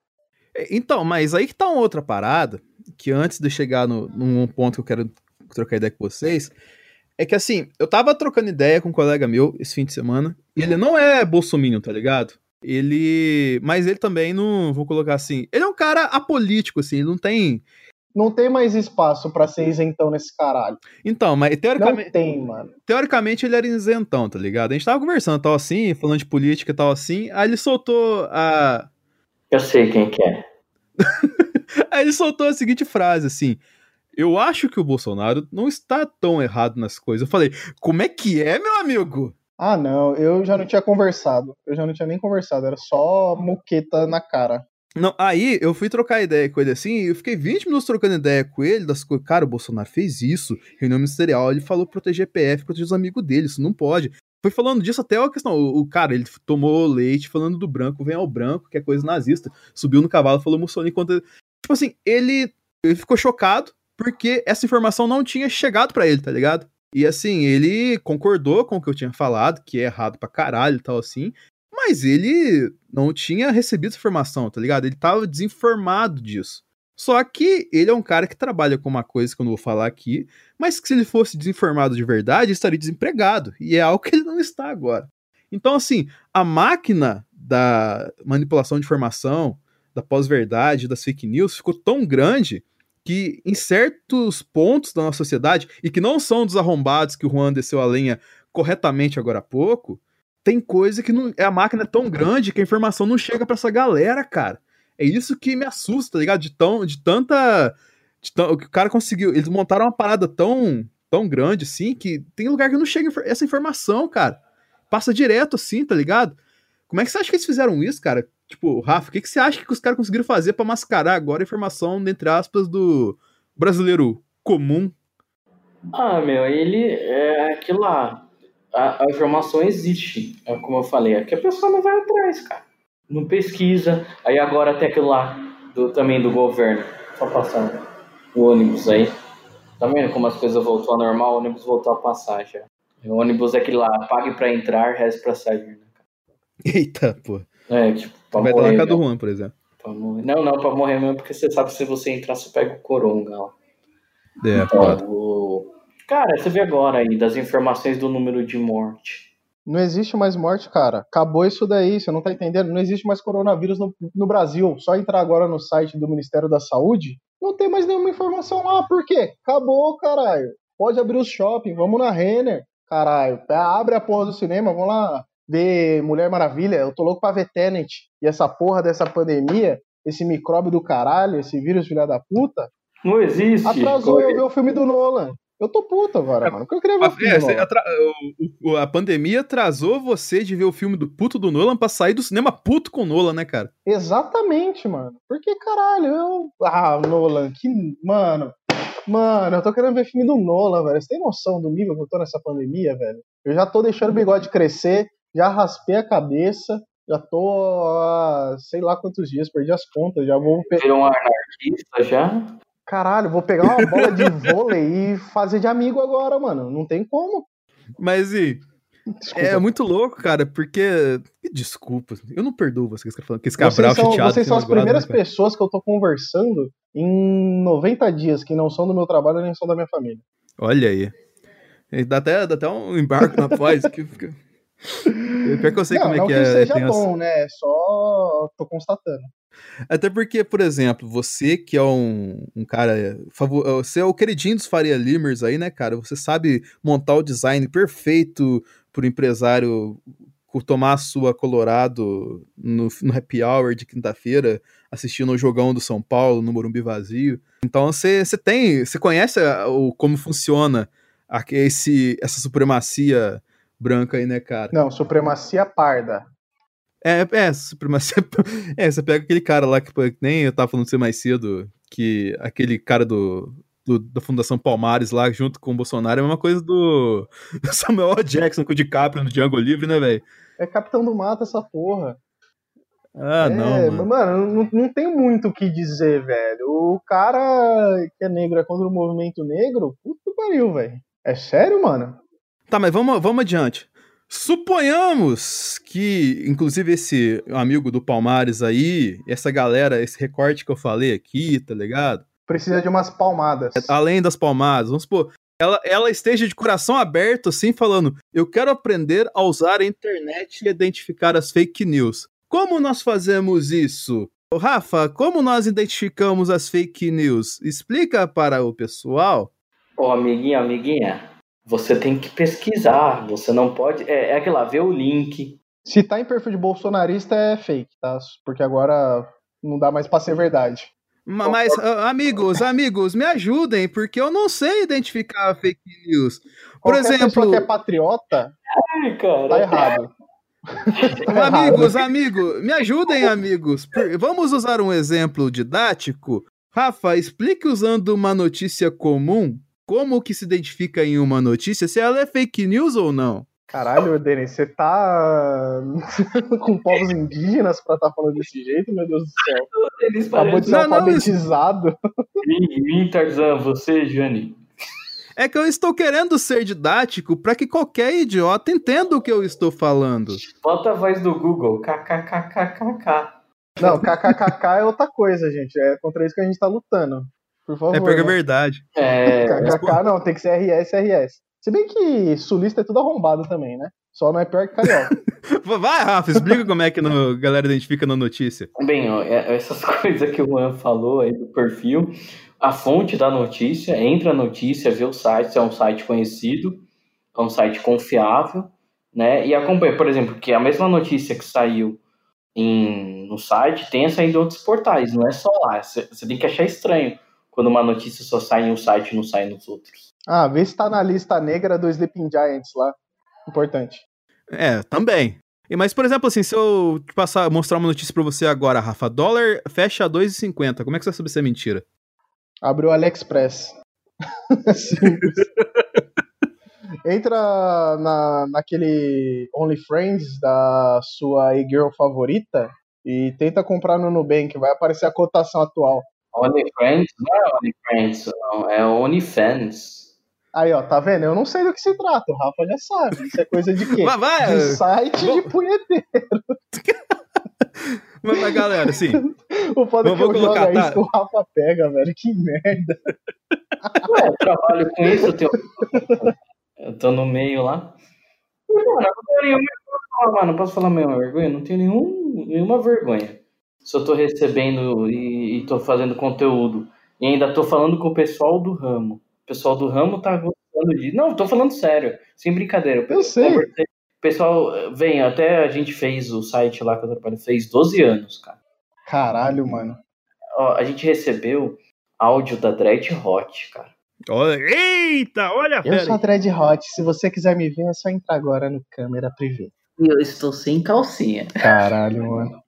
É, então, mas aí que tá uma outra parada, que antes de chegar no, num ponto que eu quero trocar ideia com vocês, é que assim, eu tava trocando ideia com um colega meu esse fim de semana, e ele não é bolsominion, tá ligado? Ele. Mas ele também não. Vou colocar assim. Ele é um cara apolítico, assim, ele não tem. Não tem mais espaço para ser isentão nesse caralho. Então, mas teoricamente. Não tem, mano. Teoricamente ele era isentão, tá ligado? A gente tava conversando tal assim, falando de política e tal assim. Aí ele soltou a. Eu sei quem que é. aí ele soltou a seguinte frase, assim. Eu acho que o Bolsonaro não está tão errado nas coisas. Eu falei, como é que é, meu amigo? Ah, não, eu já não tinha conversado. Eu já não tinha nem conversado, era só moqueta na cara. Não, aí eu fui trocar ideia com ele assim, e eu fiquei 20 minutos trocando ideia com ele, das coisas. Cara, o Bolsonaro fez isso, reunião ministerial, ele falou proteger PF, proteger os amigos dele, isso não pode. Foi falando disso até a questão. O, o, cara, ele tomou leite falando do branco, vem ao branco, que é coisa nazista. Subiu no cavalo, falou Mussolini contra. Tipo assim, ele ele ficou chocado porque essa informação não tinha chegado pra ele, tá ligado? E assim, ele concordou com o que eu tinha falado, que é errado pra caralho e tal assim, mas ele não tinha recebido essa informação, tá ligado? Ele tava desinformado disso. Só que ele é um cara que trabalha com uma coisa que eu não vou falar aqui, mas que se ele fosse desinformado de verdade, estaria desempregado. E é algo que ele não está agora. Então, assim, a máquina da manipulação de informação, da pós-verdade, das fake news, ficou tão grande que em certos pontos da nossa sociedade, e que não são dos arrombados que o Juan desceu a lenha corretamente agora há pouco, tem coisa que não. A máquina é tão grande que a informação não chega para essa galera, cara. É isso que me assusta, tá ligado? De, tão, de tanta. De tão, o cara conseguiu. Eles montaram uma parada tão, tão grande assim que tem lugar que não chega essa informação, cara. Passa direto assim, tá ligado? Como é que você acha que eles fizeram isso, cara? Tipo, Rafa, o que, que você acha que os caras conseguiram fazer para mascarar agora a informação, entre aspas, do brasileiro comum? Ah, meu, ele é aquilo lá. A, a informação existe, é como eu falei, é que a pessoa não vai atrás, cara não pesquisa. Aí agora até aquilo lá do, também do governo. Só passando o ônibus aí. Tá vendo como as coisas voltou ao normal? O ônibus voltou a passar já. O ônibus é aquele lá, pague pra entrar, reze pra sair. Né? Eita, pô. É, tipo, pra Vai morrer. Vai do Juan, por exemplo. Não, não, pra morrer mesmo, porque você sabe que se você entrar, você pega o coronga lá. É, então, o... Cara, você vê agora aí das informações do número de morte. Não existe mais morte, cara. Acabou isso daí, você não tá entendendo? Não existe mais coronavírus no, no, Brasil. Só entrar agora no site do Ministério da Saúde, não tem mais nenhuma informação lá. Por quê? Acabou, caralho. Pode abrir os shopping, vamos na Renner, caralho. Abre a porra do cinema, vamos lá ver Mulher Maravilha. Eu tô louco pra ver Tenet. E essa porra dessa pandemia, esse micróbio do caralho, esse vírus filha da puta. Não existe. Atrasou eu ver o filme do Nolan. Eu tô puto agora, mano. Porque eu queria ver a, o, é, atra... o, a pandemia atrasou você de ver o filme do puto do Nolan pra sair do cinema puto com o Nolan, né, cara? Exatamente, mano. Porque, caralho, eu. Ah, Nolan, que. Mano. Mano, eu tô querendo ver filme do Nolan, velho. Você tem noção do nível que eu tô nessa pandemia, velho? Eu já tô deixando o bigode crescer, já raspei a cabeça, já tô há sei lá quantos dias, perdi as contas, já vou. Virou um anarquista já? Caralho, vou pegar uma bola de vôlei e fazer de amigo agora, mano. Não tem como. Mas e. Desculpa. É muito louco, cara, porque. Desculpa, eu não perdoo vocês que falando que esse Cabral vocês são, chateado. Vocês são as primeiras né, pessoas que eu tô conversando em 90 dias que não são do meu trabalho nem são da minha família. Olha aí. Dá até, dá até um embarque na paz. que fica... Pior que eu sei não, como é que, que é. Seja bom, né? Só tô constatando. Até porque, por exemplo, você que é um, um cara. Você é o queridinho dos Faria Limers aí, né, cara? Você sabe montar o design perfeito pro empresário tomar a sua Colorado no, no happy hour de quinta-feira, assistindo o jogão do São Paulo no Morumbi vazio. Então você tem. Você conhece o, como funciona esse, essa supremacia branca aí, né, cara? Não, supremacia parda. É, é, supremacia. É, você pega aquele cara lá que, nem eu tava falando de você mais cedo, que aquele cara do, do, da Fundação Palmares lá, junto com o Bolsonaro, é a mesma coisa do Samuel Jackson com o DiCaprio no Django Livre, né, velho? É Capitão do Mato essa porra. Ah, é, não, mano. mano não, não tem muito o que dizer, velho. O cara que é negro é contra o movimento negro, puta que pariu, velho. É sério, mano? Tá, mas vamos, vamos adiante. Suponhamos que, inclusive, esse amigo do Palmares aí, essa galera, esse recorte que eu falei aqui, tá ligado? Precisa de umas palmadas. Além das palmadas, vamos supor, ela, ela esteja de coração aberto, assim, falando: Eu quero aprender a usar a internet e identificar as fake news. Como nós fazemos isso? Rafa, como nós identificamos as fake news? Explica para o pessoal. Ô, amiguinha, amiguinha, você tem que pesquisar, você não pode. É, é aquilo lá, ver o link. Se tá em perfil de bolsonarista é fake, tá? Porque agora não dá mais pra ser verdade. Mas, amigos, amigos, me ajudem, porque eu não sei identificar fake news. Por Qualquer exemplo. Pessoa que é patriota, Ai, cara. tá errado. tá amigos, amigos, me ajudem, amigos. Vamos usar um exemplo didático. Rafa, explique usando uma notícia comum como que se identifica em uma notícia se ela é fake news ou não? Caralho, Denis, você tá com povos indígenas pra estar tá falando desse jeito, meu Deus do céu. Eles Acabou de ser. Não, alfabetizado. Mim, Tarzan, você, Jane. É que eu estou querendo ser didático para que qualquer idiota entenda o que eu estou falando. Bota a voz do Google. KKKKKK. Não, kkkk é outra coisa, gente. É contra isso que a gente tá lutando. Por favor. É porque é né? verdade. É. KKK não, tem que ser RS, RS. Se bem que sulista é tudo arrombado também, né? Só não é pior que carioca. Vai, Rafa, explica como é que a galera identifica na notícia. Bem, ó, é- essas coisas que o Juan falou aí do perfil, a fonte da notícia, entra a notícia, vê o site, se é um site conhecido, é um site confiável, né? E acompanha, por exemplo, que a mesma notícia que saiu em, no site tenha saído em outros portais, não é só lá. Você tem que achar estranho quando uma notícia só sai em um site e não sai nos outros. ah, vê se tá na lista negra do Sleeping Giants lá. Importante. É, também. E, Mas, por exemplo, assim, se eu te passar, mostrar uma notícia pra você agora, Rafa, dólar fecha a 2,50, como é que você vai saber se é mentira? Abre o AliExpress. Simples. Entra na, naquele OnlyFriends da sua e-girl favorita e tenta comprar no Nubank. Vai aparecer a cotação atual. OnlyFriends não é OnlyFriends, não, é OnlyFans. Aí, ó, tá vendo? Eu não sei do que se trata. O Rafa já sabe. Isso é coisa de quê? Vai, vai! De site de punheteiro. Mas, mas, galera, assim, O foda é que eu colocar, jogo tá. isso que o Rafa pega, velho. Que merda. Ué, eu trabalho com isso, eu, tenho... eu tô no meio lá. Mano, eu não tenho nenhuma vergonha, mano. Posso falar minha vergonha? Não tenho nenhum, nenhuma vergonha. Se eu tô recebendo e, e tô fazendo conteúdo e ainda tô falando com o pessoal do ramo. O pessoal do ramo tá gostando de. Não, tô falando sério, sem brincadeira. Eu sei. conversei- O pessoal, vem, até a gente fez o site lá que eu trabalho, fez 12 anos, cara. Caralho, mano. Ó, a gente recebeu áudio da Dread Hot, cara. olha, eita, olha, Eu sou a Dread Hot. Se você quiser me ver, é só entrar agora no câmera privê. E eu estou sem calcinha. Caralho, mano.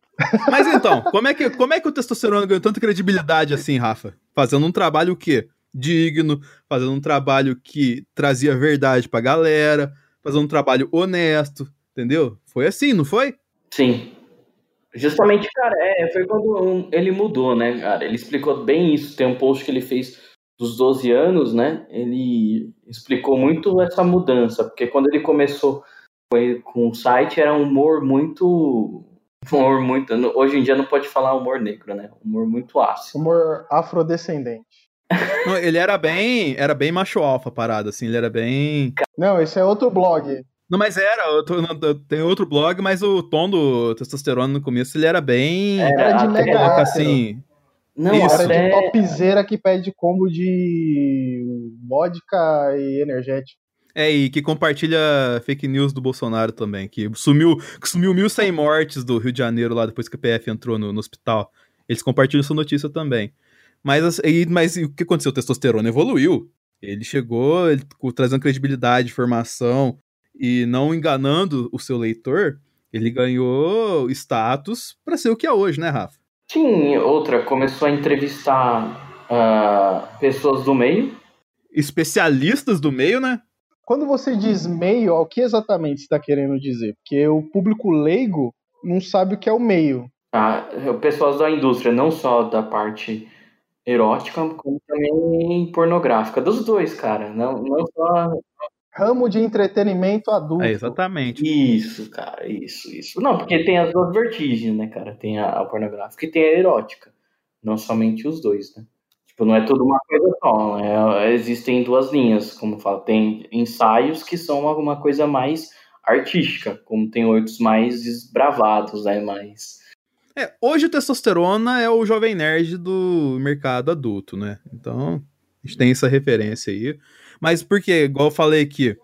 Mas então, como é, que, como é que o testosterona ganhou tanta credibilidade assim, Rafa? Fazendo um trabalho o quê? Digno, fazendo um trabalho que trazia verdade pra galera, fazendo um trabalho honesto, entendeu? Foi assim, não foi? Sim. Justamente, cara, é, foi quando ele mudou, né, cara? Ele explicou bem isso. Tem um post que ele fez dos 12 anos, né? Ele explicou muito essa mudança, porque quando ele começou com- com o site era um humor muito. Humor muito. Hoje em dia não pode falar humor negro, né? Humor muito ácido. Humor afrodescendente. Não, ele era bem, era bem macho alfa parada, assim, ele era bem... Não, esse é outro blog. Não, mas era, eu tô, não, eu- tem outro blog, mas o tom do testosterona no começo, ele era bem... Era de mega assim... Não, Isso. Era de topzera que pede combo de vodka e energético. É, e que compartilha fake news do Bolsonaro também, que sumiu, que sumiu 1.100 mortes do Rio de Janeiro lá depois que o PF entrou no, no hospital. Eles compartilham essa notícia também. Mas, as- e- mas e o que aconteceu? O testosterona evoluiu. Ele chegou ele, trazendo credibilidade, informação e não enganando o seu leitor. Ele ganhou status pra ser o que é hoje, né, Rafa? Tinha outra, começou a entrevistar ah, pessoas do meio. Especialistas do meio, né? Quando você diz meio, o que exatamente você está querendo dizer? Porque o público leigo não sabe o que é o meio. Tá? Pessoas da indústria, não só da parte erótica, como também pornográfica. Dos dois, cara. Não, não só. Ramo de entretenimento adulto. É, exatamente. Isso, cara, isso, isso. Não, porque tem as duas vertigens, né, cara? Tem a, a pornográfica e tem a erótica. Não somente os dois, né? Tipo, não é tudo uma coisa só. Né? Existem duas linhas, como fala. Tem ensaios que são alguma coisa mais artística, como tem outros mais desbravados, né? Mais. É, hoje o testosterona é o jovem nerd do mercado adulto, né? Então, a gente tem essa referência aí. Mas porque, igual eu falei aqui,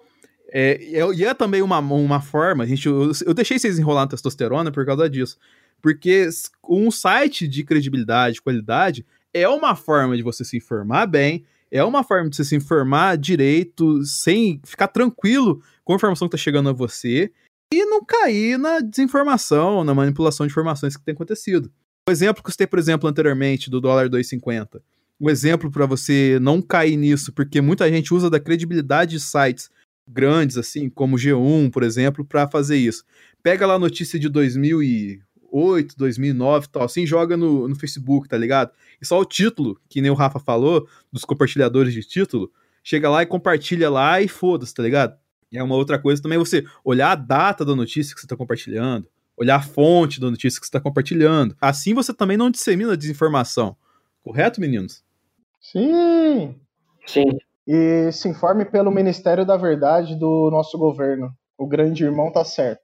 é, é- e é também uma, uma forma, a gente, eu, eu deixei vocês enrolar na testosterona por causa disso. Porque um site de credibilidade, qualidade, é uma forma de você se informar bem, é uma forma de você se informar direito, sem ficar tranquilo com a informação que está chegando a você, e não cair na desinformação, na manipulação de informações que tem acontecido. O exemplo que eu citei, por exemplo, anteriormente, do dólar 2,50. O exemplo para você não cair nisso, porque muita gente usa da credibilidade de sites grandes, assim, como G1, por exemplo, para fazer isso. Pega lá a notícia de 2008, 2009 e tal, assim, joga no, no Facebook, tá ligado? E só o título, que nem o Rafa falou, dos compartilhadores de título, chega lá e compartilha lá e foda-se, tá ligado? E é uma outra coisa também você olhar a data da notícia que você tá compartilhando, olhar a fonte da notícia que você tá compartilhando. Assim você também não dissemina desinformação. Correto, meninos? Sim! Sim. E se informe pelo Ministério da Verdade do nosso governo. O grande irmão tá certo.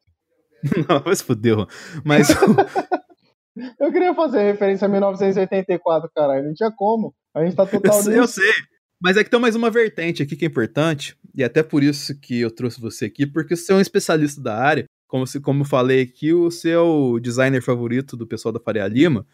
Não, mas fudeu. Mas Eu queria fazer referência a 1984, caralho. Não tinha como. A gente tá total eu sei, eu sei. Mas é que tem mais uma vertente aqui que é importante, e até por isso que eu trouxe você aqui, porque você é um especialista da área, como, se, como eu falei aqui, o seu designer favorito do pessoal da Faria Lima,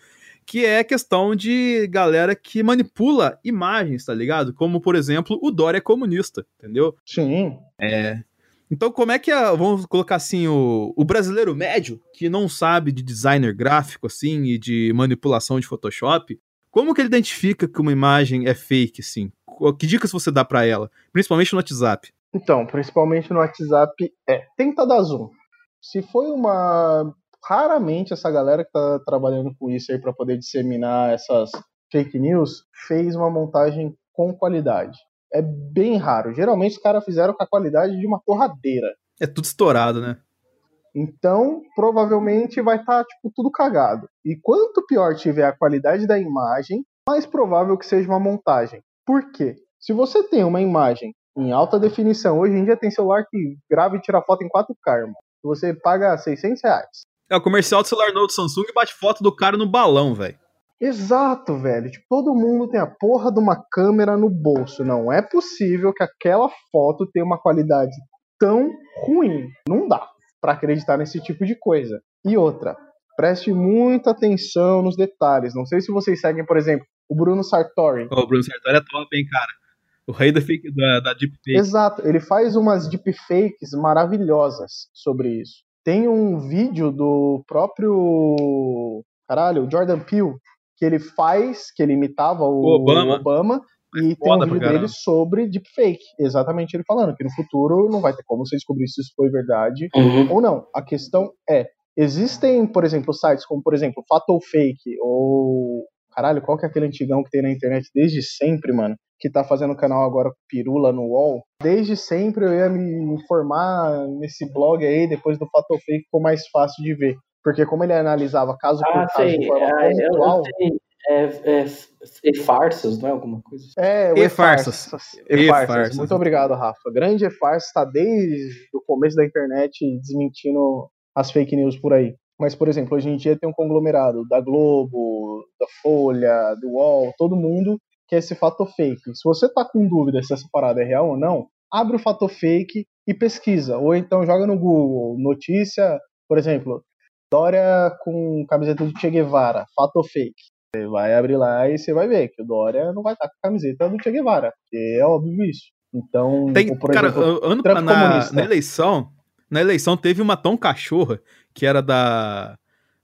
que é a questão de galera que manipula imagens, tá ligado? Como, por exemplo, o Dória é comunista, entendeu? Sim. É. Então, como é que é, vamos colocar assim, o, o brasileiro médio, que não sabe de designer gráfico, assim, e de manipulação de Photoshop, como que ele identifica que uma imagem é fake, assim? Qu- Que dicas você dá pra ela? Principalmente no WhatsApp. Então, principalmente no WhatsApp, é. Tenta dar zoom. Se foi uma. Raramente essa galera que tá trabalhando com isso aí pra poder disseminar essas fake news fez uma montagem com qualidade. É bem raro. Geralmente os caras fizeram com a qualidade de uma torradeira. É tudo estourado, né? Então, provavelmente vai estar tipo tudo cagado. E quanto pior tiver a qualidade da imagem, mais provável que seja uma montagem. Por quê? Se você tem uma imagem em alta definição, hoje em dia tem celular que grava e tira foto em 4K, irmão. Você paga 600 reais. É o comercial do celular novo do Samsung bate foto do cara no balão, velho. Exato, velho. Tipo, todo mundo tem a porra de uma câmera no bolso. Não é possível que aquela foto tenha uma qualidade tão ruim. Não dá pra acreditar nesse tipo de coisa. E outra, preste muita atenção nos detalhes. Não sei se vocês seguem, por exemplo, o Bruno Sartori. Ó, o Bruno Sartori é top, hein, cara. O rei da, fake, da, da deepfake. Exato, ele faz umas deepfakes maravilhosas sobre isso. Tem um vídeo do próprio. Caralho, o Jordan Peele, que ele faz, que ele imitava o, O Obama. Obama, e tem um vídeo dele sobre deepfake. Exatamente ele falando que no futuro não vai ter como você descobrir se isso foi verdade Uhum. ou não. A questão é, existem, por exemplo, sites como, por exemplo, Fatal Fake ou caralho, qual que é aquele antigão que tem na internet desde sempre, mano, que tá fazendo canal agora com Pirula no UOL. Desde sempre eu ia me informar nesse blog aí, depois do Fatal Fake ficou mais fácil de ver. Porque como ele analisava caso por Ah, caso sei. de forma Ah, pontual, sei. É, é, é farsas, não é alguma coisa? É, o E-farsas. E-farsas. Muito obrigado, Rafa. Grande E-farsas está desde o começo da internet desmentindo as fake news por aí. Mas, por exemplo, hoje em dia tem um conglomerado da Globo, da Folha, do UOL, todo mundo quer esse fato fake. Se você tá com dúvida se essa parada é real ou não, abre o fato fake e pesquisa. Ou então joga no Google notícia, por exemplo, Dória com camiseta do Che Guevara, fato fake. Você vai abrir lá e você vai ver que o Dória não vai estar com a camiseta do Che Guevara, é óbvio isso. Então, Tem, ou, por cara, exemplo, ano, na, comunista. na eleição, na eleição teve uma tão cachorra que era da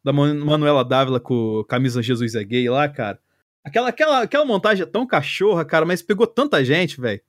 da Man- Manuela Dávila com camisa Jesus é gay lá, cara. Aquela, aquela, aquela montagem é tão cachorra, cara, mas pegou tanta gente, velho.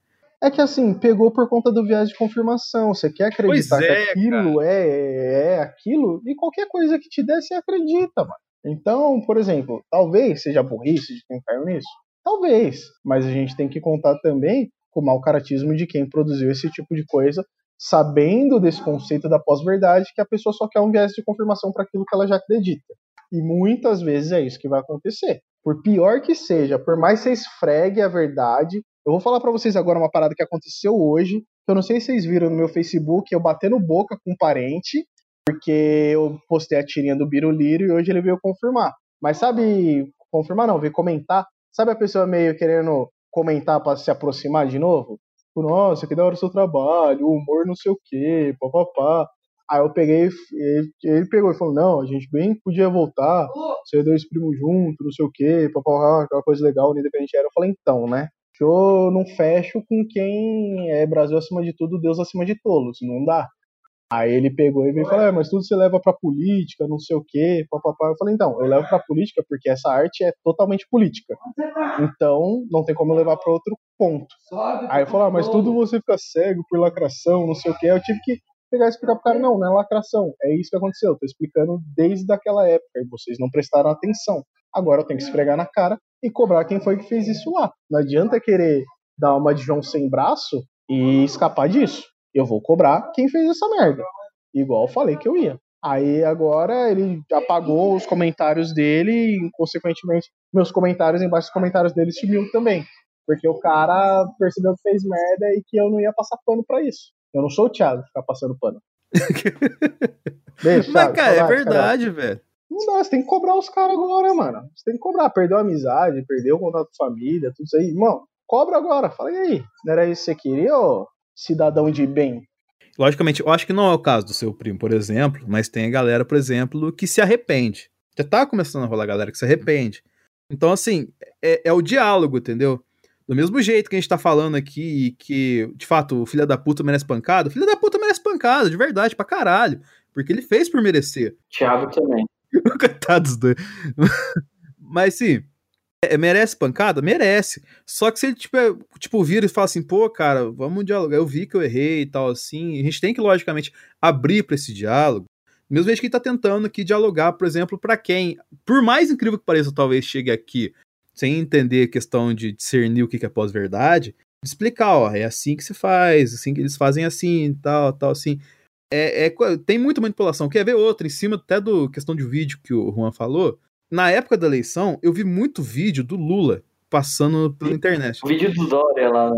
É que assim, pegou por conta do viés de confirmação. Você quer acreditar é, que aquilo é, é aquilo, e qualquer coisa que te der, você acredita, mano. Então, por exemplo, talvez seja burrice de quem caiu nisso. Talvez. Mas a gente tem que contar também com o mau caratismo de quem produziu esse tipo de coisa, sabendo desse conceito da pós-verdade, que a pessoa só quer um viés de confirmação para aquilo que ela já acredita. E muitas vezes é isso que vai acontecer. Por pior que seja, por mais que você esfregue a verdade, eu vou falar pra vocês agora uma parada que aconteceu hoje, que eu não sei se vocês viram no meu Facebook, eu batendo boca com um parente, porque eu postei a tirinha do Biruliro e hoje ele veio confirmar. Mas sabe, confirmar não, veio comentar. Sabe a pessoa meio querendo comentar pra se aproximar de novo? Tipo, Nossa, que da hora o seu trabalho, o humor não sei o quê, papapá. Aí eu peguei, ele, ele pegou e falou, não, a gente bem podia voltar, ser dois primos juntos, não sei o quê, papapá, aquela coisa legal, unida que a gente era. Eu falei, então, né? Eu não fecho com quem é Brasil acima de tudo, Deus acima de tolos. Não dá. Aí ele pegou e me falou, é, mas tudo você leva pra política, não sei o quê, papapá. Eu falei, então, eu levo pra política porque essa arte é totalmente política. Então, não tem como eu levar pra outro ponto. Aí eu falei, ah, mas tudo você fica cego por lacração, não sei o quê. Eu tive que pegar e explicar pro cara, não, não é lacração, é isso que aconteceu, eu tô explicando desde aquela época e vocês não prestaram atenção. Agora eu tenho que esfregar na cara e cobrar quem foi que fez isso lá. Não adianta querer dar uma de João sem braço e escapar disso eu vou cobrar quem fez essa merda. Igual eu falei que eu ia. Aí agora ele apagou os comentários dele e, consequentemente, meus comentários embaixo dos comentários dele sumiu também. Porque o cara percebeu que fez merda e que eu não ia passar pano pra isso. Eu não sou o Thiago ficar passando pano. Beijo, Mas, cara, é verdade, velho. Não dá, você tem que cobrar os caras agora, mano. Você tem que cobrar. Perdeu a amizade, perdeu o contato com a família, tudo isso aí. Mano, cobra agora. Fala aí. Não era isso que você queria, ô cidadão de bem. Logicamente, eu acho que não é o caso do seu primo, por exemplo, mas tem a galera, por exemplo, que se arrepende. Já tá começando a rolar a galera que se arrepende. Então, assim, é, é o diálogo, entendeu? Do mesmo jeito que a gente tá falando aqui que, de fato, o filho da puta merece pancada, o filho da puta merece pancada, de verdade, pra caralho. Porque ele fez por merecer. Thiago também. Coitados dois. Mas sim, é, merece pancada? Merece. Só que se ele, tipo, é, tipo, vira e fala assim, pô, cara, vamos dialogar. Eu vi que eu errei e tal, assim. A gente tem que, logicamente, abrir para esse diálogo. Mesmo vez que ele tá tentando aqui dialogar, por exemplo, para quem, por mais incrível que pareça, talvez chegue aqui sem entender a questão de discernir o que é pós-verdade, explicar, ó, é assim que se faz, assim que eles fazem assim, tal, tal, assim. É, é, tem muita manipulação. Quer ver outra, em cima até do questão de vídeo que o Juan falou, na época da eleição, eu vi muito vídeo do Lula passando pela internet. O vídeo do Dória lá.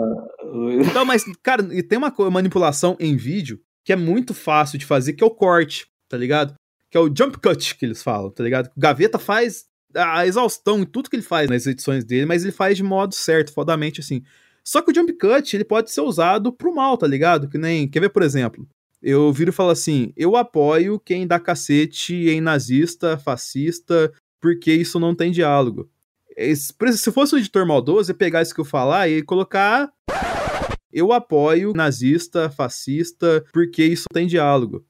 Não, mas, cara, e tem uma manipulação em vídeo que é muito fácil de fazer, que é o corte, tá ligado? Que é o jump cut que eles falam, tá ligado? O Gaveta faz a exaustão em tudo que ele faz nas edições dele, mas ele faz de modo certo, fodamente assim. Só que o jump cut, ele pode ser usado pro mal, tá ligado? Que nem, quer ver, por exemplo, eu viro e falo assim, eu apoio quem dá cacete em nazista, fascista, porque isso não tem diálogo. Se fosse um editor maldoso, ia pegar isso que eu falar e colocar. Eu apoio nazista, fascista, porque isso tem diálogo.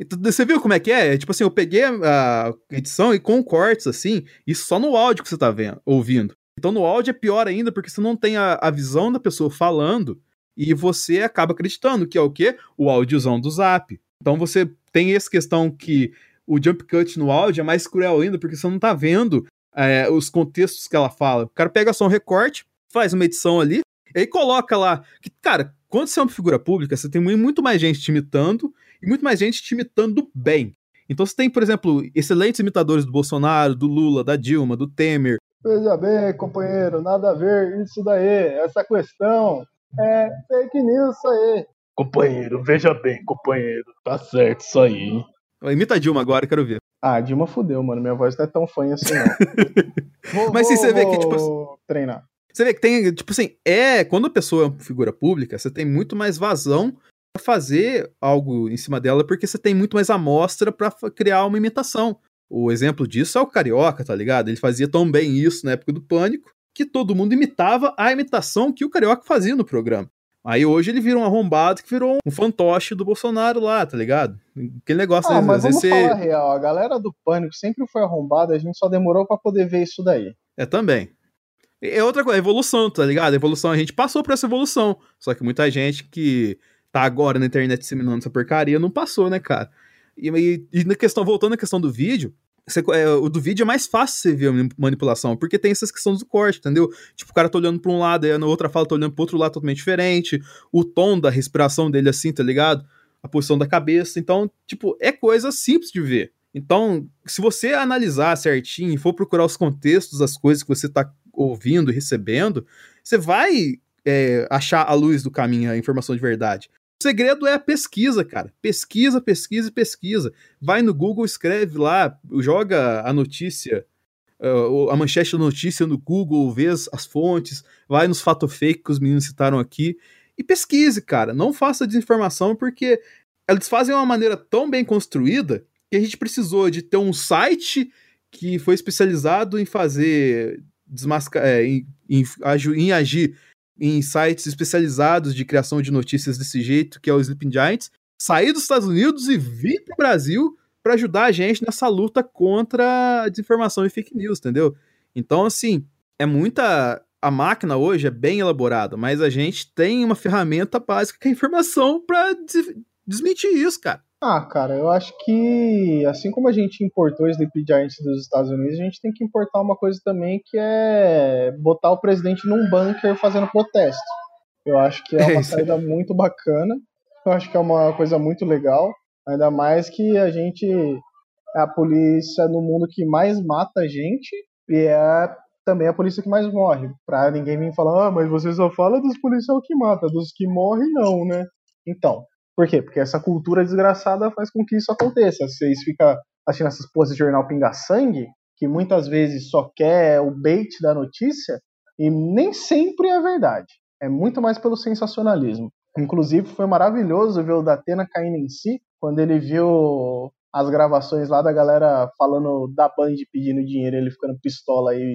Então, você viu como é que é? Tipo assim, eu peguei a, edição e com cortes, assim, isso só no áudio que você tá vendo, ouvindo. Então no áudio é pior ainda, porque você não tem a, a visão da pessoa falando e você acaba acreditando que é o quê? O áudiozão do zap. Então você tem essa questão que o jump cut no áudio é mais cruel ainda, porque você não tá vendo é, os contextos que ela fala. O cara pega só um recorte, faz uma edição ali, e aí coloca lá. Que, cara, quando você é uma figura pública, você tem muito mais gente te imitando e muito mais gente te imitando bem. Então você tem, por exemplo, excelentes imitadores do Bolsonaro, do Lula, da Dilma, do Temer. Veja bem, companheiro, nada a ver isso daí, essa questão é fake news isso aí. Companheiro, veja bem, companheiro, tá certo isso aí. Imita a Dilma agora, quero ver. Ah, a Dilma fudeu, mano. Minha voz não é tão fã assim, não. vou, Mas sim, você vê que, tipo. Treinar. Você vê que tem, tipo assim, é. Quando a pessoa é uma figura pública, você tem muito mais vazão pra fazer algo em cima dela, porque você tem muito mais amostra para criar uma imitação. O exemplo disso é o Carioca, tá ligado? Ele fazia tão bem isso na época do Pânico que todo mundo imitava a imitação que o Carioca fazia no programa. Aí hoje ele vira um arrombado que virou um fantoche do Bolsonaro lá, tá ligado? Aquele negócio ah, mas vamos falar real, a galera do Pânico sempre foi arrombada, a gente só demorou para poder ver isso daí. É também. É outra coisa, evolução, tá ligado? A evolução, a gente passou por essa evolução. Só que muita gente que tá agora na internet disseminando essa porcaria não passou, né, cara? E, e, e na questão, voltando à questão do vídeo, você, é, o do vídeo é mais fácil você ver a manipulação, porque tem essas questões do corte, entendeu? Tipo, o cara tá olhando pra um lado, aí na outra fala tá olhando pro outro lado totalmente diferente, o tom da respiração dele assim, tá ligado? A posição da cabeça. Então, tipo, é coisa simples de ver. Então, se você analisar certinho e for procurar os contextos das coisas que você tá ouvindo e recebendo, você vai é, achar a luz do caminho, a informação de verdade. O segredo é a pesquisa, cara. Pesquisa, pesquisa e pesquisa. Vai no Google, escreve lá, joga a notícia, uh, a manchete da notícia no Google, vê as, fontes, vai nos fato fake que os meninos citaram aqui e pesquise, cara. Não faça desinformação porque eles fazem uma maneira tão bem construída que a gente precisou de ter um site que foi especializado em fazer desmascar, é, em, em, em agir em sites especializados de criação de notícias desse jeito, que é o Sleeping Giants, sair dos Estados Unidos e vir pro Brasil para ajudar a gente nessa luta contra a desinformação e fake news, entendeu? Então, assim, é muita. A máquina hoje é bem elaborada, mas a gente tem uma ferramenta básica que é a informação para des desmentir isso, cara. Ah, cara, eu acho que assim como a gente importou Sleep Giants dos Estados Unidos, a gente tem que importar uma coisa também que é botar o presidente num bunker fazendo protesto. Eu acho que é uma É aí. saída muito bacana. Eu acho que é uma coisa muito legal. Ainda mais que a gente é a polícia no mundo que mais mata gente e é também a polícia que mais morre. Pra ninguém vir falar, ah, mas você só fala dos policiais que mata, dos que morrem não, né? Então, por quê? Porque essa cultura desgraçada faz com que isso aconteça. Vocês ficam assistindo essas poses de jornal pinga-sangue, que muitas vezes só quer o bait da notícia, e nem sempre é verdade. É muito mais pelo sensacionalismo. Inclusive, foi maravilhoso ver o Datena caindo em si, quando ele viu as gravações lá da galera falando da Band pedindo dinheiro, ele ficando pistola e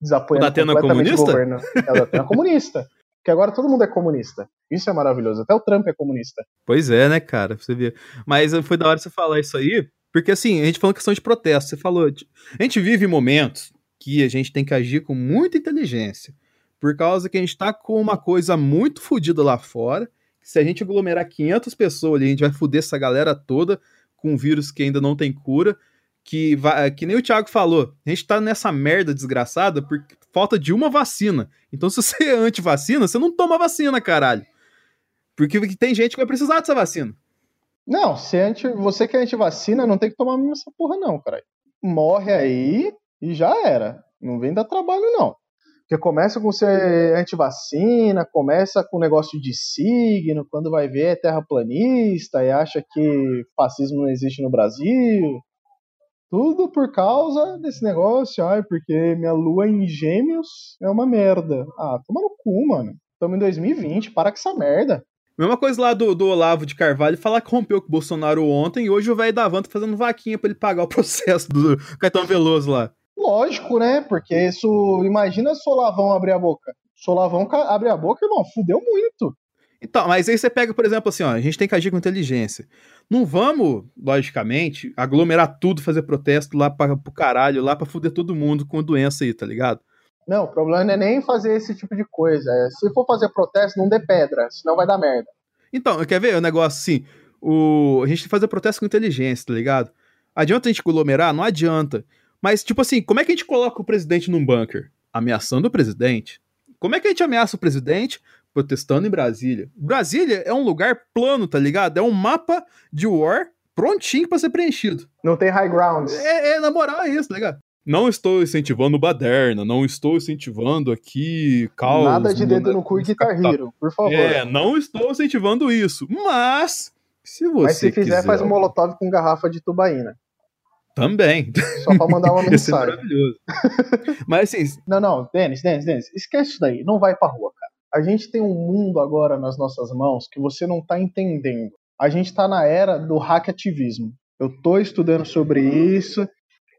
desapoiando O Datena completamente comunista? o governo. É o Datena comunista. Porque agora todo mundo é comunista. Isso é maravilhoso. Até o Trump é comunista. Pois é, né, cara? Você vê. Mas foi da hora você falar isso aí, porque assim, a gente falou questão de protesto. Você falou. A gente vive momentos que a gente tem que agir com muita inteligência. Por causa que a gente tá com uma coisa muito fodida lá fora. que Se a gente aglomerar 500 pessoas ali, a gente vai foder essa galera toda com um vírus que ainda não tem cura. Que, vai, que nem o Thiago falou, a gente tá nessa merda desgraçada por falta de uma vacina. Então, se você é anti-vacina, você não toma vacina, caralho. Porque tem gente que vai precisar dessa vacina. Não, se é anti, você que é anti-vacina, não tem que tomar mesmo essa porra, não, cara. Morre aí e já era. Não vem dar trabalho, não. Porque começa com ser anti-vacina, começa com negócio de signo, quando vai ver é terraplanista e acha que fascismo não existe no Brasil. Tudo por causa desse negócio, ai, porque minha lua em gêmeos é uma merda. Ah, toma no cu, mano. Estamos em 2020, para com essa merda. Mesma coisa lá do, do Olavo de Carvalho falar que rompeu com o Bolsonaro ontem e hoje o velho da Van tá fazendo vaquinha pra ele pagar o processo do Caetano Veloso lá. Lógico, né? Porque isso. Imagina Solavão abrir a boca. Solavão ca- abre a boca, irmão, fudeu muito. Então, mas aí você pega, por exemplo, assim, ó, a gente tem que agir com inteligência. Não vamos, logicamente, aglomerar tudo, fazer protesto lá pra, pro caralho, lá pra fuder todo mundo com doença aí, tá ligado? Não, o problema não é nem fazer esse tipo de coisa. É, se for fazer protesto, não dê pedra, senão vai dar merda. Então, quer ver o negócio assim? O... A gente tem que fazer protesto com inteligência, tá ligado? Adianta a gente aglomerar? Não adianta. Mas, tipo assim, como é que a gente coloca o presidente num bunker? Ameaçando o presidente. Como é que a gente ameaça o presidente? Protestando em Brasília. Brasília é um lugar plano, tá ligado? É um mapa de war prontinho pra ser preenchido. Não tem high grounds. É, é, na moral, é isso, tá ligado? Não estou incentivando baderna, não estou incentivando aqui caos. Nada de dedo no cu e Guitar Hero, por favor. É, não estou incentivando isso. Mas, se você Mas se fizer, quiser, faz um molotov com garrafa de tubaína. Também. Só pra mandar uma mensagem. maravilhoso. Mas assim, Não, não, Denis, Denis, Denis, esquece isso daí, não vai pra rua, cara. A gente tem um mundo agora nas nossas mãos que você não tá entendendo. A gente tá na era do hackativismo. Eu tô estudando sobre isso,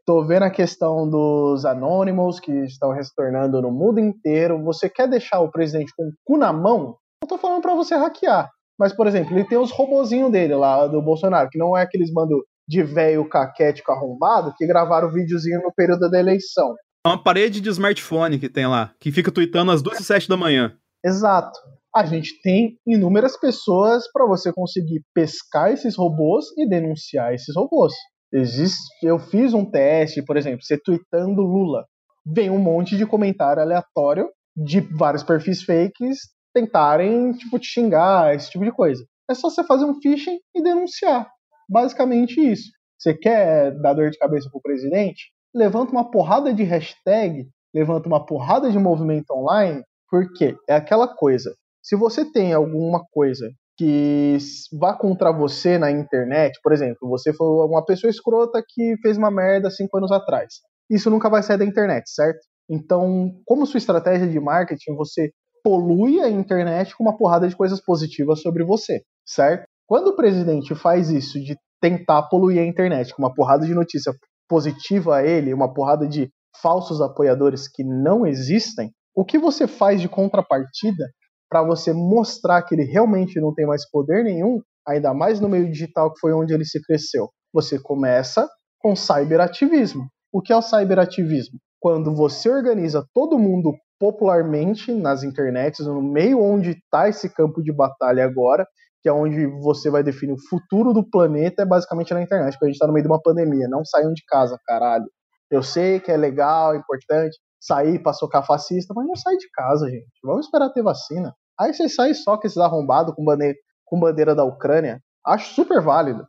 tô vendo a questão dos anônimos que estão retornando no mundo inteiro. Você quer deixar o presidente com o cu na mão? Eu tô falando pra você hackear. Mas, por exemplo, ele tem os robozinhos dele lá, do Bolsonaro, que não é aqueles mando de velho caquético arrombado que gravaram o videozinho no período da eleição. é uma parede de smartphone que tem lá, que fica tweetando às 2 e 7 da manhã. Exato. A gente tem inúmeras pessoas para você conseguir pescar esses robôs e denunciar esses robôs. Existe, eu fiz um teste, por exemplo, você tweetando Lula, vem um monte de comentário aleatório de vários perfis fakes tentarem tipo te xingar, esse tipo de coisa. É só você fazer um phishing e denunciar. Basicamente isso. Você quer dar dor de cabeça pro presidente? Levanta uma porrada de hashtag, levanta uma porrada de movimento online, porque é aquela coisa. Se você tem alguma coisa que vá contra você na internet, por exemplo, você foi uma pessoa escrota que fez uma merda cinco anos atrás. Isso nunca vai sair da internet, certo? Então, como sua estratégia de marketing, você polui a internet com uma porrada de coisas positivas sobre você, certo? Quando o presidente faz isso de tentar poluir a internet com uma porrada de notícia positiva a ele, uma porrada de falsos apoiadores que não existem, o que você faz de contrapartida para você mostrar que ele realmente não tem mais poder nenhum ainda mais no meio digital que foi onde ele se cresceu. Você começa com cyberativismo. O que é o cyberativismo? Quando você organiza todo mundo popularmente nas internets, no meio onde está esse campo de batalha agora, que é onde você vai definir o futuro do planeta, é basicamente na internet, porque a gente está no meio de uma pandemia. Não saiam de casa, caralho. Eu sei que é legal, é importante sair para socar fascista, mas não sai de casa, gente. Vamos esperar ter vacina. Aí você sai só com esses arrombados com bandeira, com bandeira da Ucrânia. Acho super válido.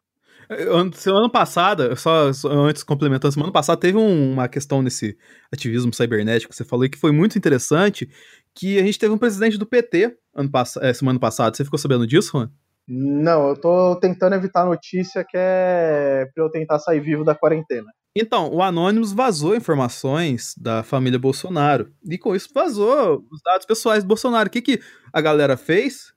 Semana passada, só, antes complementando, semana passada teve um, uma questão nesse ativismo cibernético que você falou que foi muito interessante, que a gente teve um presidente do PT ano é, semana passada. Você ficou sabendo disso, Juan? Não, eu tô tentando evitar notícia que é pra eu tentar sair vivo da quarentena. Então, o Anonymous vazou informações da família Bolsonaro. E com isso vazou os dados pessoais do Bolsonaro. O que, que a galera fez?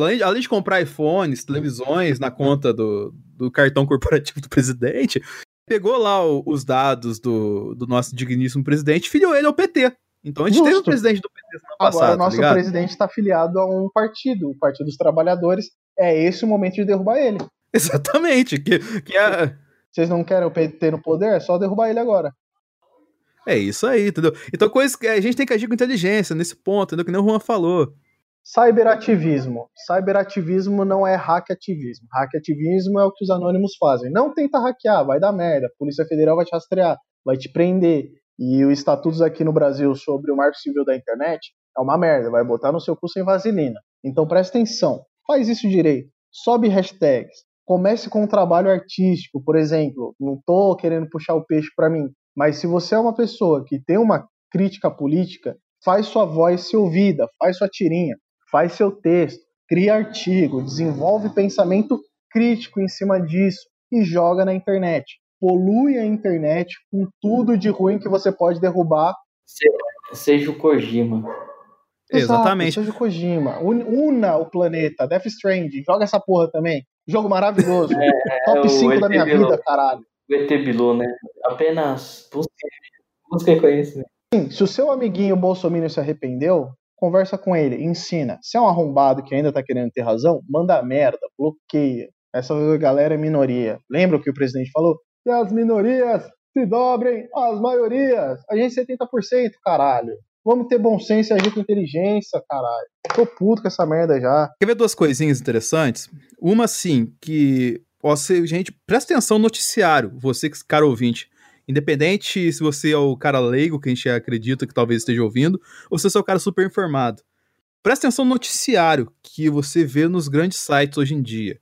Além, além de comprar iPhones, televisões na conta do, do cartão corporativo do presidente, pegou lá o, os dados do, do nosso digníssimo presidente e filiou ele ao PT. Então a gente Justo. teve o presidente do PT semana Agora, passada, o nosso tá presidente está afiliado a um partido, o Partido dos Trabalhadores. É esse o momento de derrubar ele. Exatamente. Que, que é, Vocês não querem o PT no poder? É só derrubar ele agora. é isso aí, entendeu? Então, coisa que a gente tem que agir com inteligência nesse ponto, entendeu? Que nem o Juan falou. Cyberativismo. Cyberativismo não é hackativismo. Hackativismo é o que os anônimos fazem. Não tenta hackear, vai dar merda. A Polícia Federal vai te rastrear, vai te prender. E os estatutos aqui no Brasil sobre o marco civil da internet é uma merda, vai botar no seu cu sem vaselina. Então presta atenção, faz isso direito. Sobe hashtags, comece com um trabalho artístico, por exemplo. Não tô querendo puxar o peixe para mim, mas se você é uma pessoa que tem uma crítica política, faz sua voz ser ouvida, faz sua tirinha, faz seu texto, cria artigo, desenvolve pensamento crítico em cima disso e joga na internet. Polui a internet com tudo de ruim que você pode derrubar. Seja o Kojima. Exato, Exatamente. seja o Kojima. Un- Una o planeta, Death Stranding, joga essa porra também. Jogo maravilhoso. É Top o 5 da minha Bilu. vida, caralho. O ET Bilu, né? Apenas busque, busque conhecimento. Sim, se o seu amiguinho Bolsonaro se arrependeu, conversa com ele, ensina. Se é um arrombado que ainda tá querendo ter razão, manda merda, bloqueia. Essa galera é minoria. Lembra o que o presidente falou? Que as minorias se dobrem às maiorias. A gente é 70%, caralho. Vamos ter bom senso e agir com inteligência, caralho. Tô puto com essa merda já. Quer ver duas coisinhas interessantes? Uma, assim, que. Você, gente, presta atenção no noticiário, você, que cara ouvinte. Independente se você é o cara leigo, que a gente acredita que talvez esteja ouvindo, ou se você é o cara super informado. Presta atenção no noticiário que você vê nos grandes sites hoje em dia.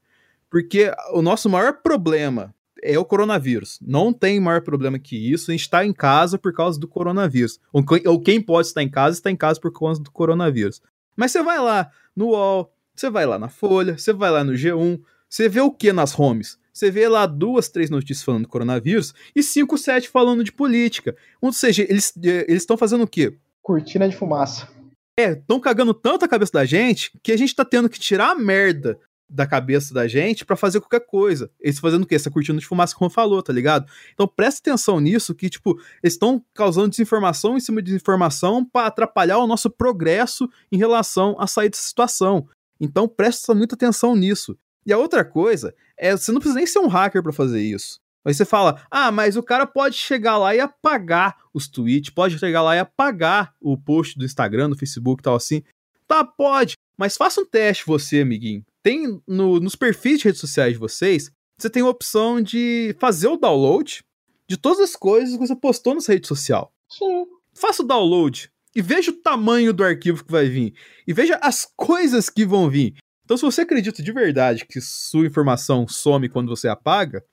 Porque o nosso maior problema é o coronavírus. Não tem maior problema que isso. A gente está em casa por causa do coronavírus. Ou quem- Ou quem pode estar em casa, está em casa por causa do coronavírus. Mas você vai lá no UOL, você vai lá na Folha, você vai lá no G1, você vê o que nas homes? Você vê lá duas, três notícias falando do coronavírus e cinco, sete falando de política. Ou seja, eles eh, eles estão fazendo o quê? Cortina de fumaça. É, estão cagando tanto a cabeça da gente que a gente tá tendo que tirar a merda da cabeça da gente pra fazer qualquer coisa. Eles fazendo o quê? Essa cortina de fumaça, como falou, tá ligado? Então presta atenção nisso, que, tipo, eles estão causando desinformação em cima de desinformação pra atrapalhar o nosso progresso em relação a sair dessa situação. Então presta muita atenção nisso. E a outra coisa é, você não precisa nem ser um hacker pra fazer isso. Aí você fala, ah, mas o cara pode chegar lá e apagar os tweets, pode chegar lá e apagar o post do Instagram, do Facebook e tal assim. Tá, pode, mas faça um teste você, amiguinho. Tem no- nos perfis de redes sociais de vocês, você tem a opção de fazer o download de todas as coisas que você postou nessa rede social. Sim. Faça o download e veja o tamanho do arquivo que vai vir. E veja as coisas que vão vir. Então, se você acredita de verdade que sua informação some quando você apaga,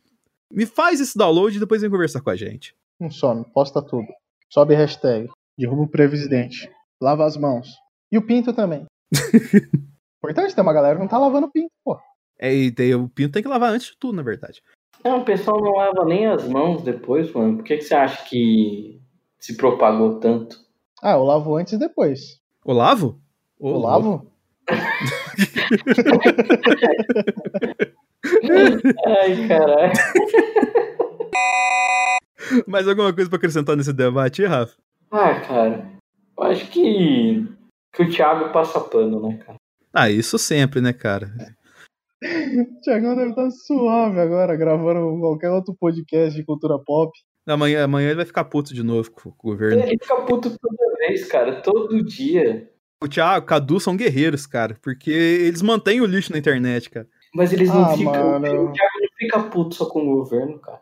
me faz esse download e depois vem conversar com a gente. Não some, posta tudo. Sobe hashtag. Derruba o presidente. Lava as mãos. E o pinto também. Importante ter uma galera que não tá lavando o pinto, pô. É, e daí o pinto tem que lavar antes de tudo, na verdade. Não, o pessoal não lava nem as mãos depois, mano. Por que, que você acha que se propagou tanto? Ah, eu lavo antes e depois. O lavo? Louco. lavo? Ai, caralho. Mais alguma coisa pra acrescentar nesse debate, aí, Rafa? Ah, cara. Eu acho que, que o Thiago passa pano, né, cara? Ah, isso sempre, né, cara? O Thiagão deve estar suave agora, gravando qualquer outro podcast de cultura pop. Amanhã, amanhã ele vai ficar puto de novo com, o governo. Ele fica puto toda vez, cara. Todo dia. O Thiago, o Cadu são guerreiros, cara, porque eles mantêm o lixo na internet, cara. Mas eles não Ah, ficam. mano. O Thiago não fica puto só com o governo, cara.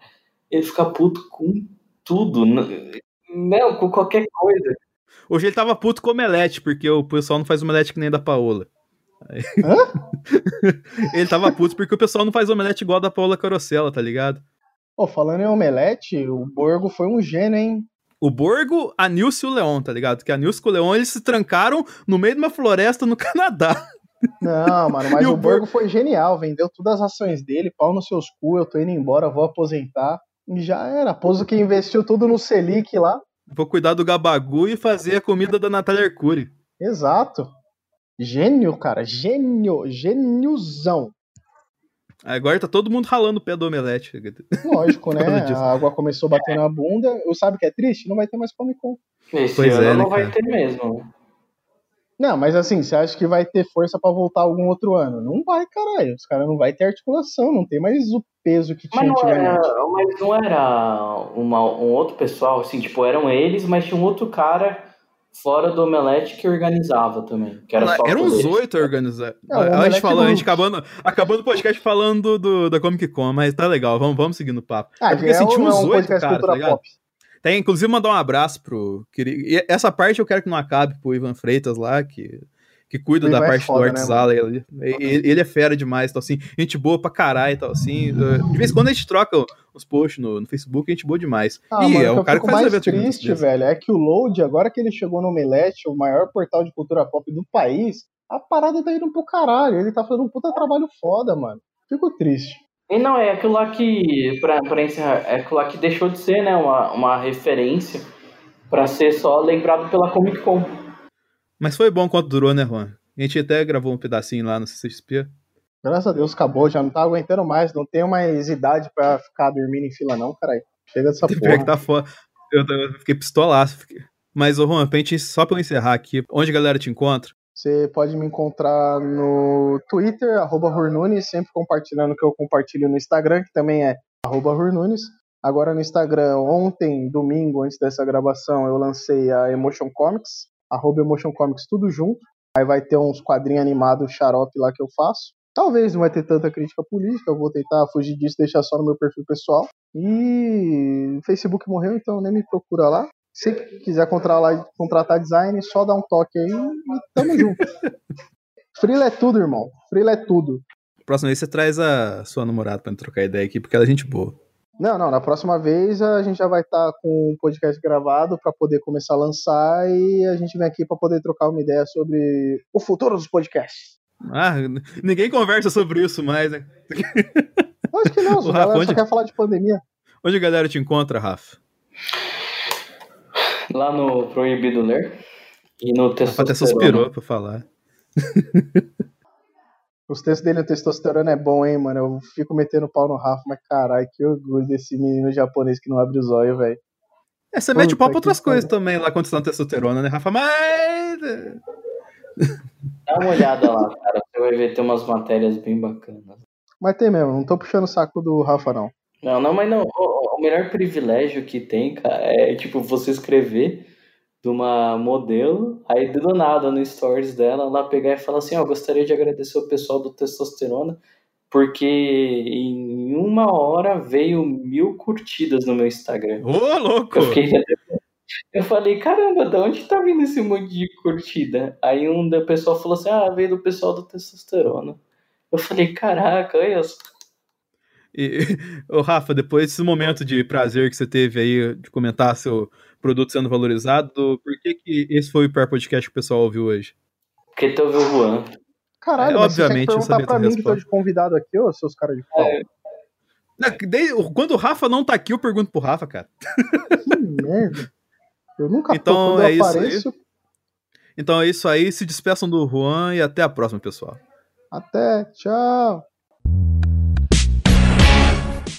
Ele fica puto com tudo. Não, com qualquer coisa. Hoje ele tava puto com o omelete, porque o pessoal não faz omelete que nem da Paola. Ele tava puto porque o pessoal não faz omelete igual a da Paola Carosella, tá ligado? Pô, falando em omelete, o Borgo foi um gênio, hein? O Borgo, a Nilce e o Leon, tá ligado? Que a Nilce e o Leon, eles se trancaram no meio de uma floresta no Canadá. Não, mano, mas o o Borgo foi genial, vendeu todas as ações dele, pau nos seus cu, eu tô indo embora, vou aposentar. E já era, pouso que investiu tudo no Selic lá. Vou cuidar do gabagu e fazer a comida da Natália Arcuri. Exato. Gênio, cara, gênio, gêniozão. Agora tá todo mundo ralando o pé do omelete. Lógico, né? A água começou a bater na bunda. Eu sabe o que é triste? Não vai ter mais Comic Con. Esse Pois ano é, né, não vai cara? ter mesmo. Não, mas assim, você acha que vai ter força pra voltar algum outro ano? Não vai, caralho. Os caras não vai ter articulação, não tem mais o peso que Mas tinha não era, mas não era uma- um outro pessoal, assim, tipo, eram eles, mas tinha um outro cara fora do Omelete que organizava também. Que era só Eram uns oito organizados. É, a gente falou, a gente acabando, acabando o podcast falando do, do- da Comic Con, mas tá legal, vamos, vamos seguindo o papo. Ah, é porque assim, é, tinha é uns um oito caras, tá ligado? pop. Tem, inclusive, mandar um abraço pro. e Essa parte eu quero que não acabe pro Ivan Freitas lá, que, que cuida O da é parte foda, do né, Artzala. ele, ele, ele é fera demais, tal, assim, gente boa pra caralho e tal, assim. uh, De vez em quando a gente troca os posts no, no Facebook, gente boa demais. Ah, e mano, é o cara que faz mais evento triste, velho, é que o Load, agora que ele chegou no Omelete, o maior portal de cultura pop do país, a parada tá indo pro caralho. Ele tá fazendo um puta trabalho foda, mano. Fico triste. E não, é aquilo lá que, pra, pra encerrar, é aquilo lá que deixou de ser, né, uma, uma referência pra ser só lembrado pela Comic Con. Mas foi bom quanto durou, né, Juan? A gente até gravou um pedacinho lá no CCXP. Graças a Deus acabou, já não tá aguentando mais, não tenho mais idade pra ficar dormindo em fila, não, caralho. Chega dessa porra. que tá foda. Eu, eu fiquei pistolaço. fiquei- Mas, ô Juan, pra gente, só pra eu encerrar aqui, onde a galera te encontra? Você pode me encontrar no Twitter, arroba Hurnunes, sempre compartilhando o que eu compartilho no Instagram, que também é arroba Hurnunes. Agora no Instagram, ontem, domingo, antes dessa gravação, eu lancei a Emotion Comics, arroba Emotion Comics, tudo junto. Aí vai ter uns quadrinhos animados xarope lá que eu faço. Talvez não vai ter tanta crítica política, eu vou tentar fugir disso, deixar só no meu perfil pessoal. E o Facebook morreu, então nem me procura lá. Se quiser contratar, contratar design, só dá um toque aí e tamo junto. Freela é tudo, irmão. Freela é tudo. Próxima vez você traz a sua namorada pra gente trocar ideia aqui, porque ela é gente boa. Não, não, na próxima vez a gente já vai estar com o podcast gravado para poder começar a lançar e a gente vem aqui para poder trocar uma ideia sobre o futuro dos podcasts. Ah, ninguém conversa sobre isso mais, né? Acho que não, O Rafa, galera só onde- quer falar de pandemia. Onde a galera te encontra, Rafa? Lá no Proibido Ler. E no Rafa até Testosterona. suspirou pra falar. Os textos dele no testosterona é bom, hein, mano. Eu fico metendo pau no Rafa, mas caralho, que orgulho desse menino japonês que não abre os olhos, velho. É, você mete o pau Puta pra outras coisas pariu. também lá quando você tá na testosterona, né, Rafa? Mas. Dá uma olhada lá, cara. Você vai ver, tem umas matérias bem bacanas. Mas tem mesmo, não tô puxando o saco do Rafa, não. Não, não, mas não. O, o melhor privilégio que tem, cara, é tipo você escrever de uma modelo, aí do nada no stories dela, ela pegar e falar assim, ó, gostaria de agradecer o pessoal do Testosterona, porque em uma hora veio mil curtidas no meu Instagram. Ô, louco! Eu fiquei. Eu falei, caramba, de onde tá vindo esse monte de curtida? Aí um da pessoa falou assim, ah, veio do pessoal do testosterona. Eu falei, caraca, olha só. E, ô, Rafa, depois desse momento de prazer que você teve aí de comentar seu produto sendo valorizado, por que, que esse foi o pior podcast que o pessoal ouviu hoje? Porque tu ouviu o Juan. Caralho, É, você obviamente, tinha eu que sabia perguntar pra mim que tô resposta. de convidado aqui, ô, seus caras de pau. É, Não, quando o Rafa não tá aqui, eu pergunto pro Rafa, cara. Que merda. Eu nunca Então, tô, é isso aí. apareço. Então é isso aí, se despeçam do Juan e até a próxima, pessoal. Até, tchau.